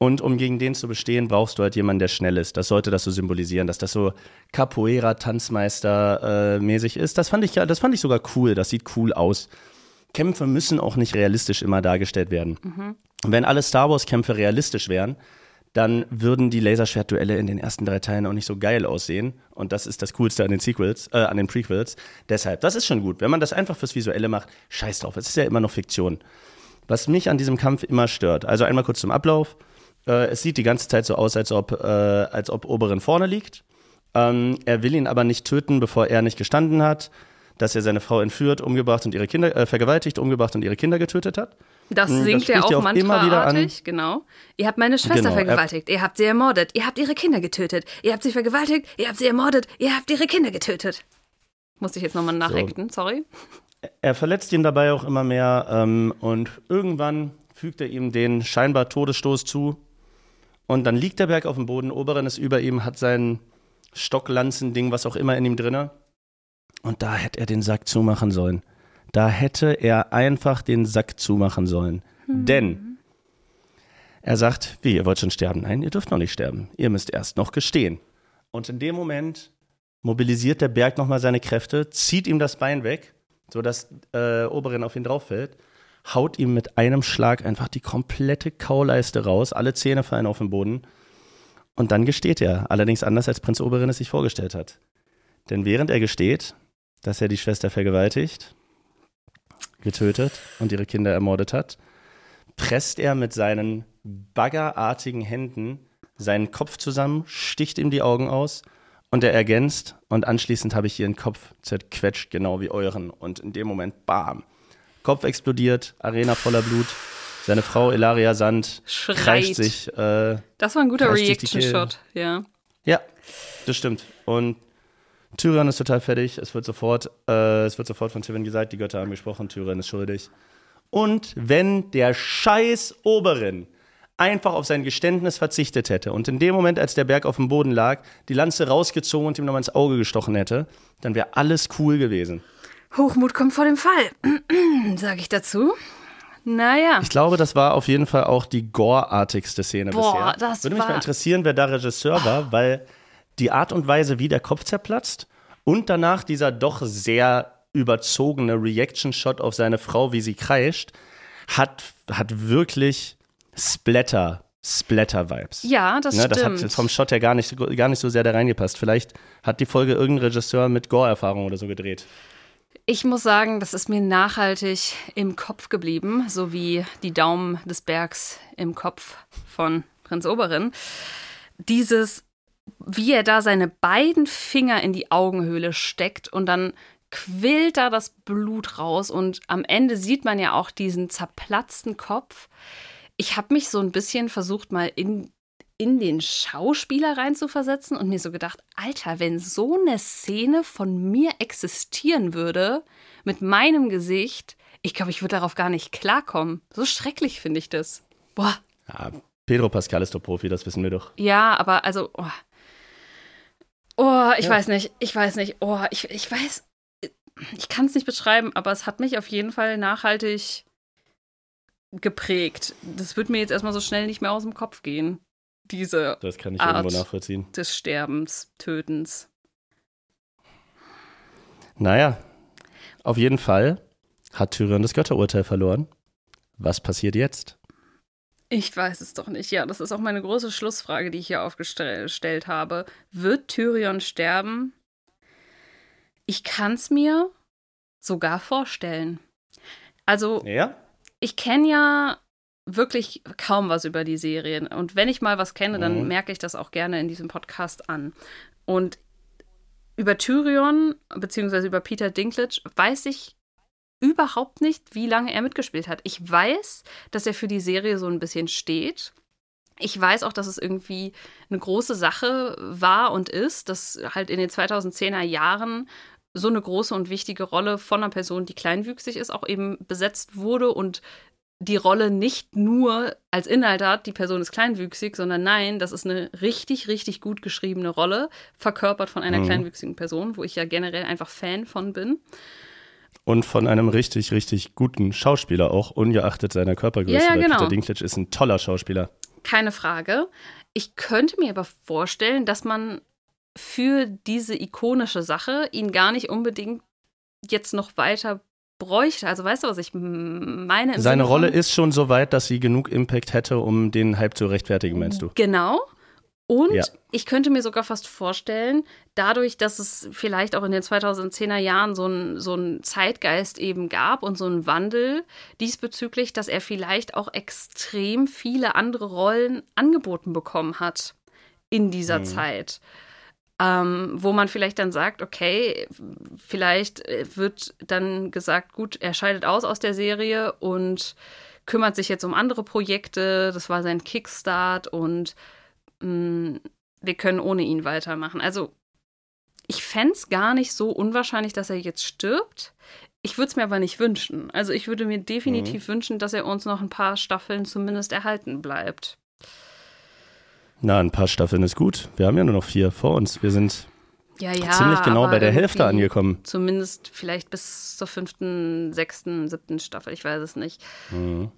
Und um gegen den zu bestehen, brauchst du halt jemanden, der schnell ist. Das sollte das so symbolisieren, dass das so Capoeira-Tanzmeister-mäßig ist. Das fand, ich, ja- das fand ich sogar cool. Das sieht cool aus. Kämpfe müssen auch nicht realistisch immer dargestellt werden. Und wenn alle Star Wars-Kämpfe realistisch wären, dann würden die Laserschwertduelle in den ersten drei Teilen auch nicht so geil aussehen. Und das ist das Coolste an den Sequels, äh, an den Prequels. Deshalb, das ist schon gut. Wenn man das einfach fürs Visuelle macht, scheiß drauf. Es ist ja immer noch Fiktion. Was mich an diesem Kampf immer stört, also einmal kurz zum Ablauf. Äh, es sieht die ganze Zeit so aus, als ob, äh, als ob Oberin vorne liegt. Ähm, er will ihn aber nicht töten, bevor er nicht gestanden hat, dass er seine Frau entführt, umgebracht und ihre Kinder, äh, vergewaltigt, umgebracht und ihre Kinder getötet hat.
Das
Mm,
singt
das
er auch
auch immer wieder an.
mantraartig, genau. Ihr habt meine Schwester
Genau, er-
vergewaltigt, ihr habt sie ermordet, ihr habt ihre Kinder getötet, ihr habt sie vergewaltigt, ihr habt sie ermordet, ihr habt ihre Kinder getötet. Musste ich jetzt nochmal nachacten, sorry.
Er verletzt ihn dabei auch immer mehr ähm, und irgendwann fügt er ihm den scheinbar Todesstoß zu. Und dann liegt der Berg auf dem Boden, Oberin ist über ihm, hat sein Stocklanzen-Ding, was auch immer in ihm drinne. Und da hätte er den Sack zumachen sollen. Da hätte er einfach den Sack zumachen sollen. Denn er sagt, wie, ihr wollt schon sterben? Nein, ihr dürft noch nicht sterben. Ihr müsst erst noch gestehen. Und in dem Moment mobilisiert der Berg nochmal seine Kräfte, zieht ihm das Bein weg, sodass äh, Oberin auf ihn drauf fällt, haut ihm mit einem Schlag einfach die komplette Kauleiste raus, alle Zähne fallen auf den Boden. Und dann gesteht er, allerdings anders als Prinz Oberin es sich vorgestellt hat. Denn während er gesteht, dass er die Schwester vergewaltigt, getötet und ihre Kinder ermordet hat, presst er mit seinen baggerartigen Händen seinen Kopf zusammen, sticht ihm die Augen aus und er ergänzt und anschließend habe ich ihren Kopf zerquetscht, genau wie euren. Und in dem Moment, bam, Kopf explodiert, Arena voller Blut. Seine Frau Elaria Sand
Schreit.
sich. Äh,
Das war ein guter Reaction-Shot, ja.
ja, das stimmt. Und Tyrion ist total fertig. Es wird sofort, äh, es wird sofort von Tywin gesagt, die Götter haben gesprochen, Tyrion ist schuldig. Und wenn der scheiß Oberin einfach auf sein Geständnis verzichtet hätte und in dem Moment, als der Berg auf dem Boden lag, die Lanze rausgezogen und ihm nochmal ins Auge gestochen hätte, dann wäre alles cool gewesen.
Hochmut kommt vor dem Fall, sage ich dazu. Naja,
Ich glaube, das war auf jeden Fall auch die gore-artigste Szene
Boah,
bisher.
das
Würde mich
war-
mal interessieren, wer da Regisseur war, weil die Art und Weise, wie der Kopf zerplatzt und danach dieser doch sehr überzogene Reaction-Shot auf seine Frau, wie sie kreischt, hat, hat wirklich Splatter, Splatter-Vibes.
ja, das
Ne, das
stimmt.
hat vom Shot her gar nicht, so- gar nicht so sehr da reingepasst. Vielleicht hat die Folge irgendein Regisseur mit Gore-Erfahrung oder so gedreht.
Ich muss sagen, das ist mir nachhaltig im Kopf geblieben, so wie die Daumen des Bergs im Kopf von Prinz Oberin. Dieses wie er da seine beiden Finger in die Augenhöhle steckt und dann quillt da das Blut raus und am Ende sieht man ja auch diesen zerplatzten Kopf. Ich habe mich so ein bisschen versucht, mal in, in den Schauspieler reinzuversetzen und mir so gedacht, Alter, wenn so eine Szene von mir existieren würde, mit meinem Gesicht, ich glaube, ich würde darauf gar nicht klarkommen. So schrecklich finde ich das. Boah.
Ja, Pedro Pascal ist doch Profi, das wissen wir doch.
Ja, aber also, oh, oh ich ja. weiß nicht, ich weiß nicht, oh, ich, ich weiß, ich kann es nicht beschreiben, aber es hat mich auf jeden Fall nachhaltig geprägt. Das wird mir jetzt erstmal so schnell nicht mehr aus dem Kopf gehen. Diese
das kann ich
Art
irgendwo nachvollziehen.
des Sterbens, Tötens.
Naja, auf jeden Fall hat Tyrion das Götterurteil verloren. Was passiert jetzt?
Ich weiß es doch nicht. Ja, das ist auch meine große Schlussfrage, die ich hier aufgestellt habe. Wird Tyrion sterben? Ich kann es mir sogar vorstellen. Also,
ja?
ich kenne ja wirklich kaum was über die Serien. Und wenn ich mal was kenne, dann mhm. merke ich das auch gerne in diesem Podcast an. Und über Tyrion, beziehungsweise über Peter Dinklage, weiß ich überhaupt nicht, wie lange er mitgespielt hat. Ich weiß, dass er für die Serie so ein bisschen steht. Ich weiß auch, dass es irgendwie eine große Sache war und ist, dass halt in den 2010er Jahren so eine große und wichtige Rolle von einer Person, die kleinwüchsig ist, auch eben besetzt wurde und die Rolle nicht nur als Inhalt hat, die Person ist kleinwüchsig, sondern nein, das ist eine richtig, richtig gut geschriebene Rolle, verkörpert von einer mhm. kleinwüchsigen Person, wo ich ja generell einfach Fan von bin.
Und von einem richtig, richtig guten Schauspieler auch, ungeachtet seiner Körpergröße.
Ja, ja, genau.
Peter Dinklage ist ein toller Schauspieler.
Keine Frage. Ich könnte mir aber vorstellen, dass man für diese ikonische Sache ihn gar nicht unbedingt jetzt noch weiter bräuchte. Also weißt du, was ich meine?
Seine Rolle ist schon so weit, dass sie genug Impact hätte, um den Hype zu rechtfertigen, meinst du?
Genau. Und ja. ich könnte mir sogar fast vorstellen, dadurch, dass es vielleicht auch in den 2010er Jahren so einen so Zeitgeist eben gab und so einen Wandel diesbezüglich, dass er vielleicht auch extrem viele andere Rollen angeboten bekommen hat in dieser mhm. Zeit ähm, wo man vielleicht dann sagt, okay, vielleicht äh, wird dann gesagt, gut, er scheidet aus aus der Serie und kümmert sich jetzt um andere Projekte. Das war sein Kickstart und mh, mm, wir können ohne ihn weitermachen. Also ich fände es gar nicht so unwahrscheinlich, dass er jetzt stirbt. Ich würde es mir aber nicht wünschen. Also ich würde mir definitiv mhm. wünschen, dass er uns noch ein paar Staffeln zumindest erhalten bleibt.
Na, ein paar Staffeln ist gut. Wir haben ja nur noch vier vor uns. Wir sind
ja, ja,
ziemlich genau bei der Hälfte angekommen.
Zumindest vielleicht bis zur fünften, sechsten, siebten Staffel. Ich weiß es nicht.
Mhm.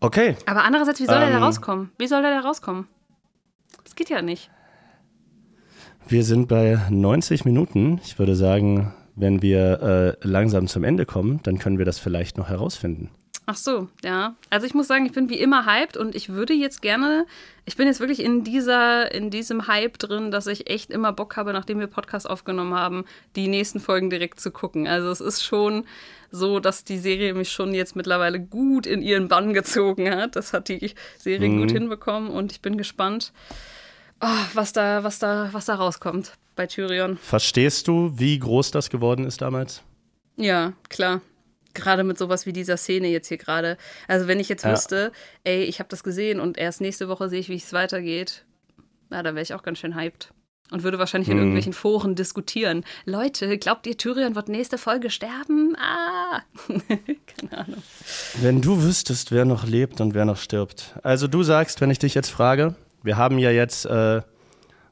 Okay.
Aber andererseits, wie soll ähm, er da rauskommen? Wie soll er da rauskommen? Das geht ja nicht.
Wir sind bei 90 Minuten. Ich würde sagen, wenn wir äh, langsam zum Ende kommen, dann können wir das vielleicht noch herausfinden.
Ach so, ja. Also ich muss sagen, ich bin wie immer hyped und ich würde jetzt gerne, ich bin jetzt wirklich in dieser, in diesem Hype drin, dass ich echt immer Bock habe, nachdem wir Podcast aufgenommen haben, die nächsten Folgen direkt zu gucken. Also es ist schon so, dass die Serie mich schon jetzt mittlerweile gut in ihren Bann gezogen hat. Das hat die Serie mhm. gut hinbekommen und ich bin gespannt, oh, was da, was da, was da rauskommt bei Tyrion.
Verstehst du, wie groß das geworden ist damals?
Ja, klar. Gerade mit sowas wie dieser Szene jetzt hier gerade. Also wenn ich jetzt ja. wüsste, ey, ich habe das gesehen und erst nächste Woche sehe ich, wie es weitergeht, na, da wäre ich auch ganz schön hyped. Und würde wahrscheinlich in hm. irgendwelchen Foren diskutieren. Leute, glaubt ihr, Tyrion wird nächste Folge sterben? Ah! Keine Ahnung.
Wenn du wüsstest, wer noch lebt und wer noch stirbt. Also du sagst, wenn ich dich jetzt frage, wir haben ja jetzt äh,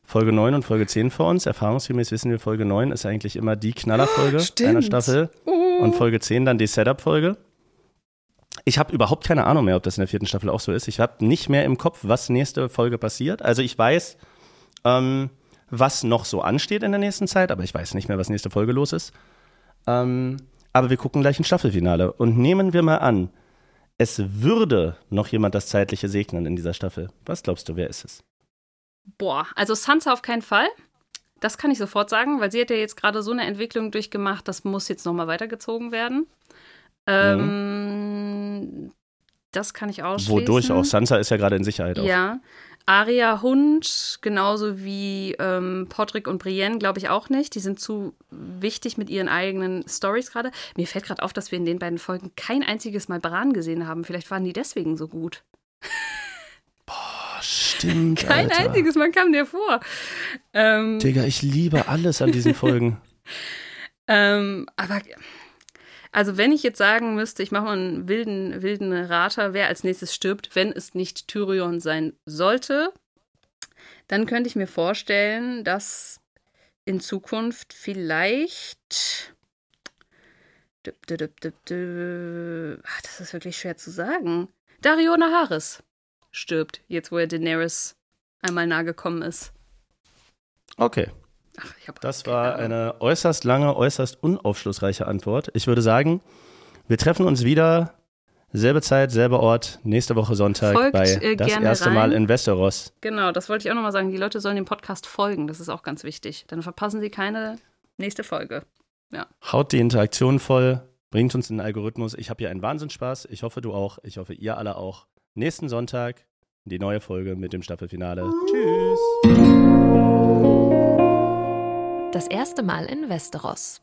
Folge 9 und Folge 10 vor uns. Erfahrungsgemäß wissen wir, Folge 9 ist eigentlich immer die Knallerfolge
Stimmt.
einer Staffel. Uh. Und Folge 10 dann die Setup-Folge. Ich habe überhaupt keine Ahnung mehr, ob das in der vierten Staffel auch so ist. Ich habe nicht mehr im Kopf, was nächste Folge passiert. Also ich weiß, ähm, was noch so ansteht in der nächsten Zeit, aber ich weiß nicht mehr, was nächste Folge los ist. Ähm, aber wir gucken gleich ein Staffelfinale. Und nehmen wir mal an, es würde noch jemand das Zeitliche segnen in dieser Staffel. Was glaubst du, wer ist es?
Boah, also Sansa auf keinen Fall. Das kann ich sofort sagen, weil sie hat ja jetzt gerade so eine Entwicklung durchgemacht, das muss jetzt nochmal weitergezogen werden. Ähm, mhm. Das kann ich ausschließen.
Wodurch auch? Sansa ist ja gerade in Sicherheit auch.
Ja, Aria Hund, genauso wie ähm, Podrick und Brienne, glaube ich auch nicht. Die sind zu wichtig mit ihren eigenen Stories gerade. Mir fällt gerade auf, dass wir in den beiden Folgen kein einziges Mal Bran gesehen haben. Vielleicht waren die deswegen so gut.
Boah, stimmt.
Kein
Alter.
einziges Mal kam der vor. Ähm,
Digga, ich liebe alles an diesen Folgen.
ähm, aber also wenn ich jetzt sagen müsste, ich mache mal einen wilden, wilden Rater, wer als nächstes stirbt, wenn es nicht Tyrion sein sollte, dann könnte ich mir vorstellen, dass in Zukunft vielleicht. Ach, das ist wirklich schwer zu sagen. Dario Naharis stirbt, jetzt wo er Daenerys einmal nahe gekommen ist.
Okay,
Ach,
das war eine äußerst lange, äußerst unaufschlussreiche Antwort. Ich würde sagen, wir treffen uns wieder. Selbe Zeit, selber Ort, nächste Woche Sonntag
Folgt,
bei
äh,
Das erste Mal
rein.
in Westeros.
Genau, das wollte ich auch nochmal sagen. Die Leute sollen dem Podcast folgen. Das ist auch ganz wichtig. Dann verpassen sie keine nächste Folge.
Haut die Interaktion voll, bringt uns in den Algorithmus. Ich habe hier einen Wahnsinnsspaß. Ich hoffe, du auch. Ich hoffe, ihr alle auch. Nächsten Sonntag die neue Folge mit dem Staffelfinale. Tschüss.
Das erste Mal in Westeros.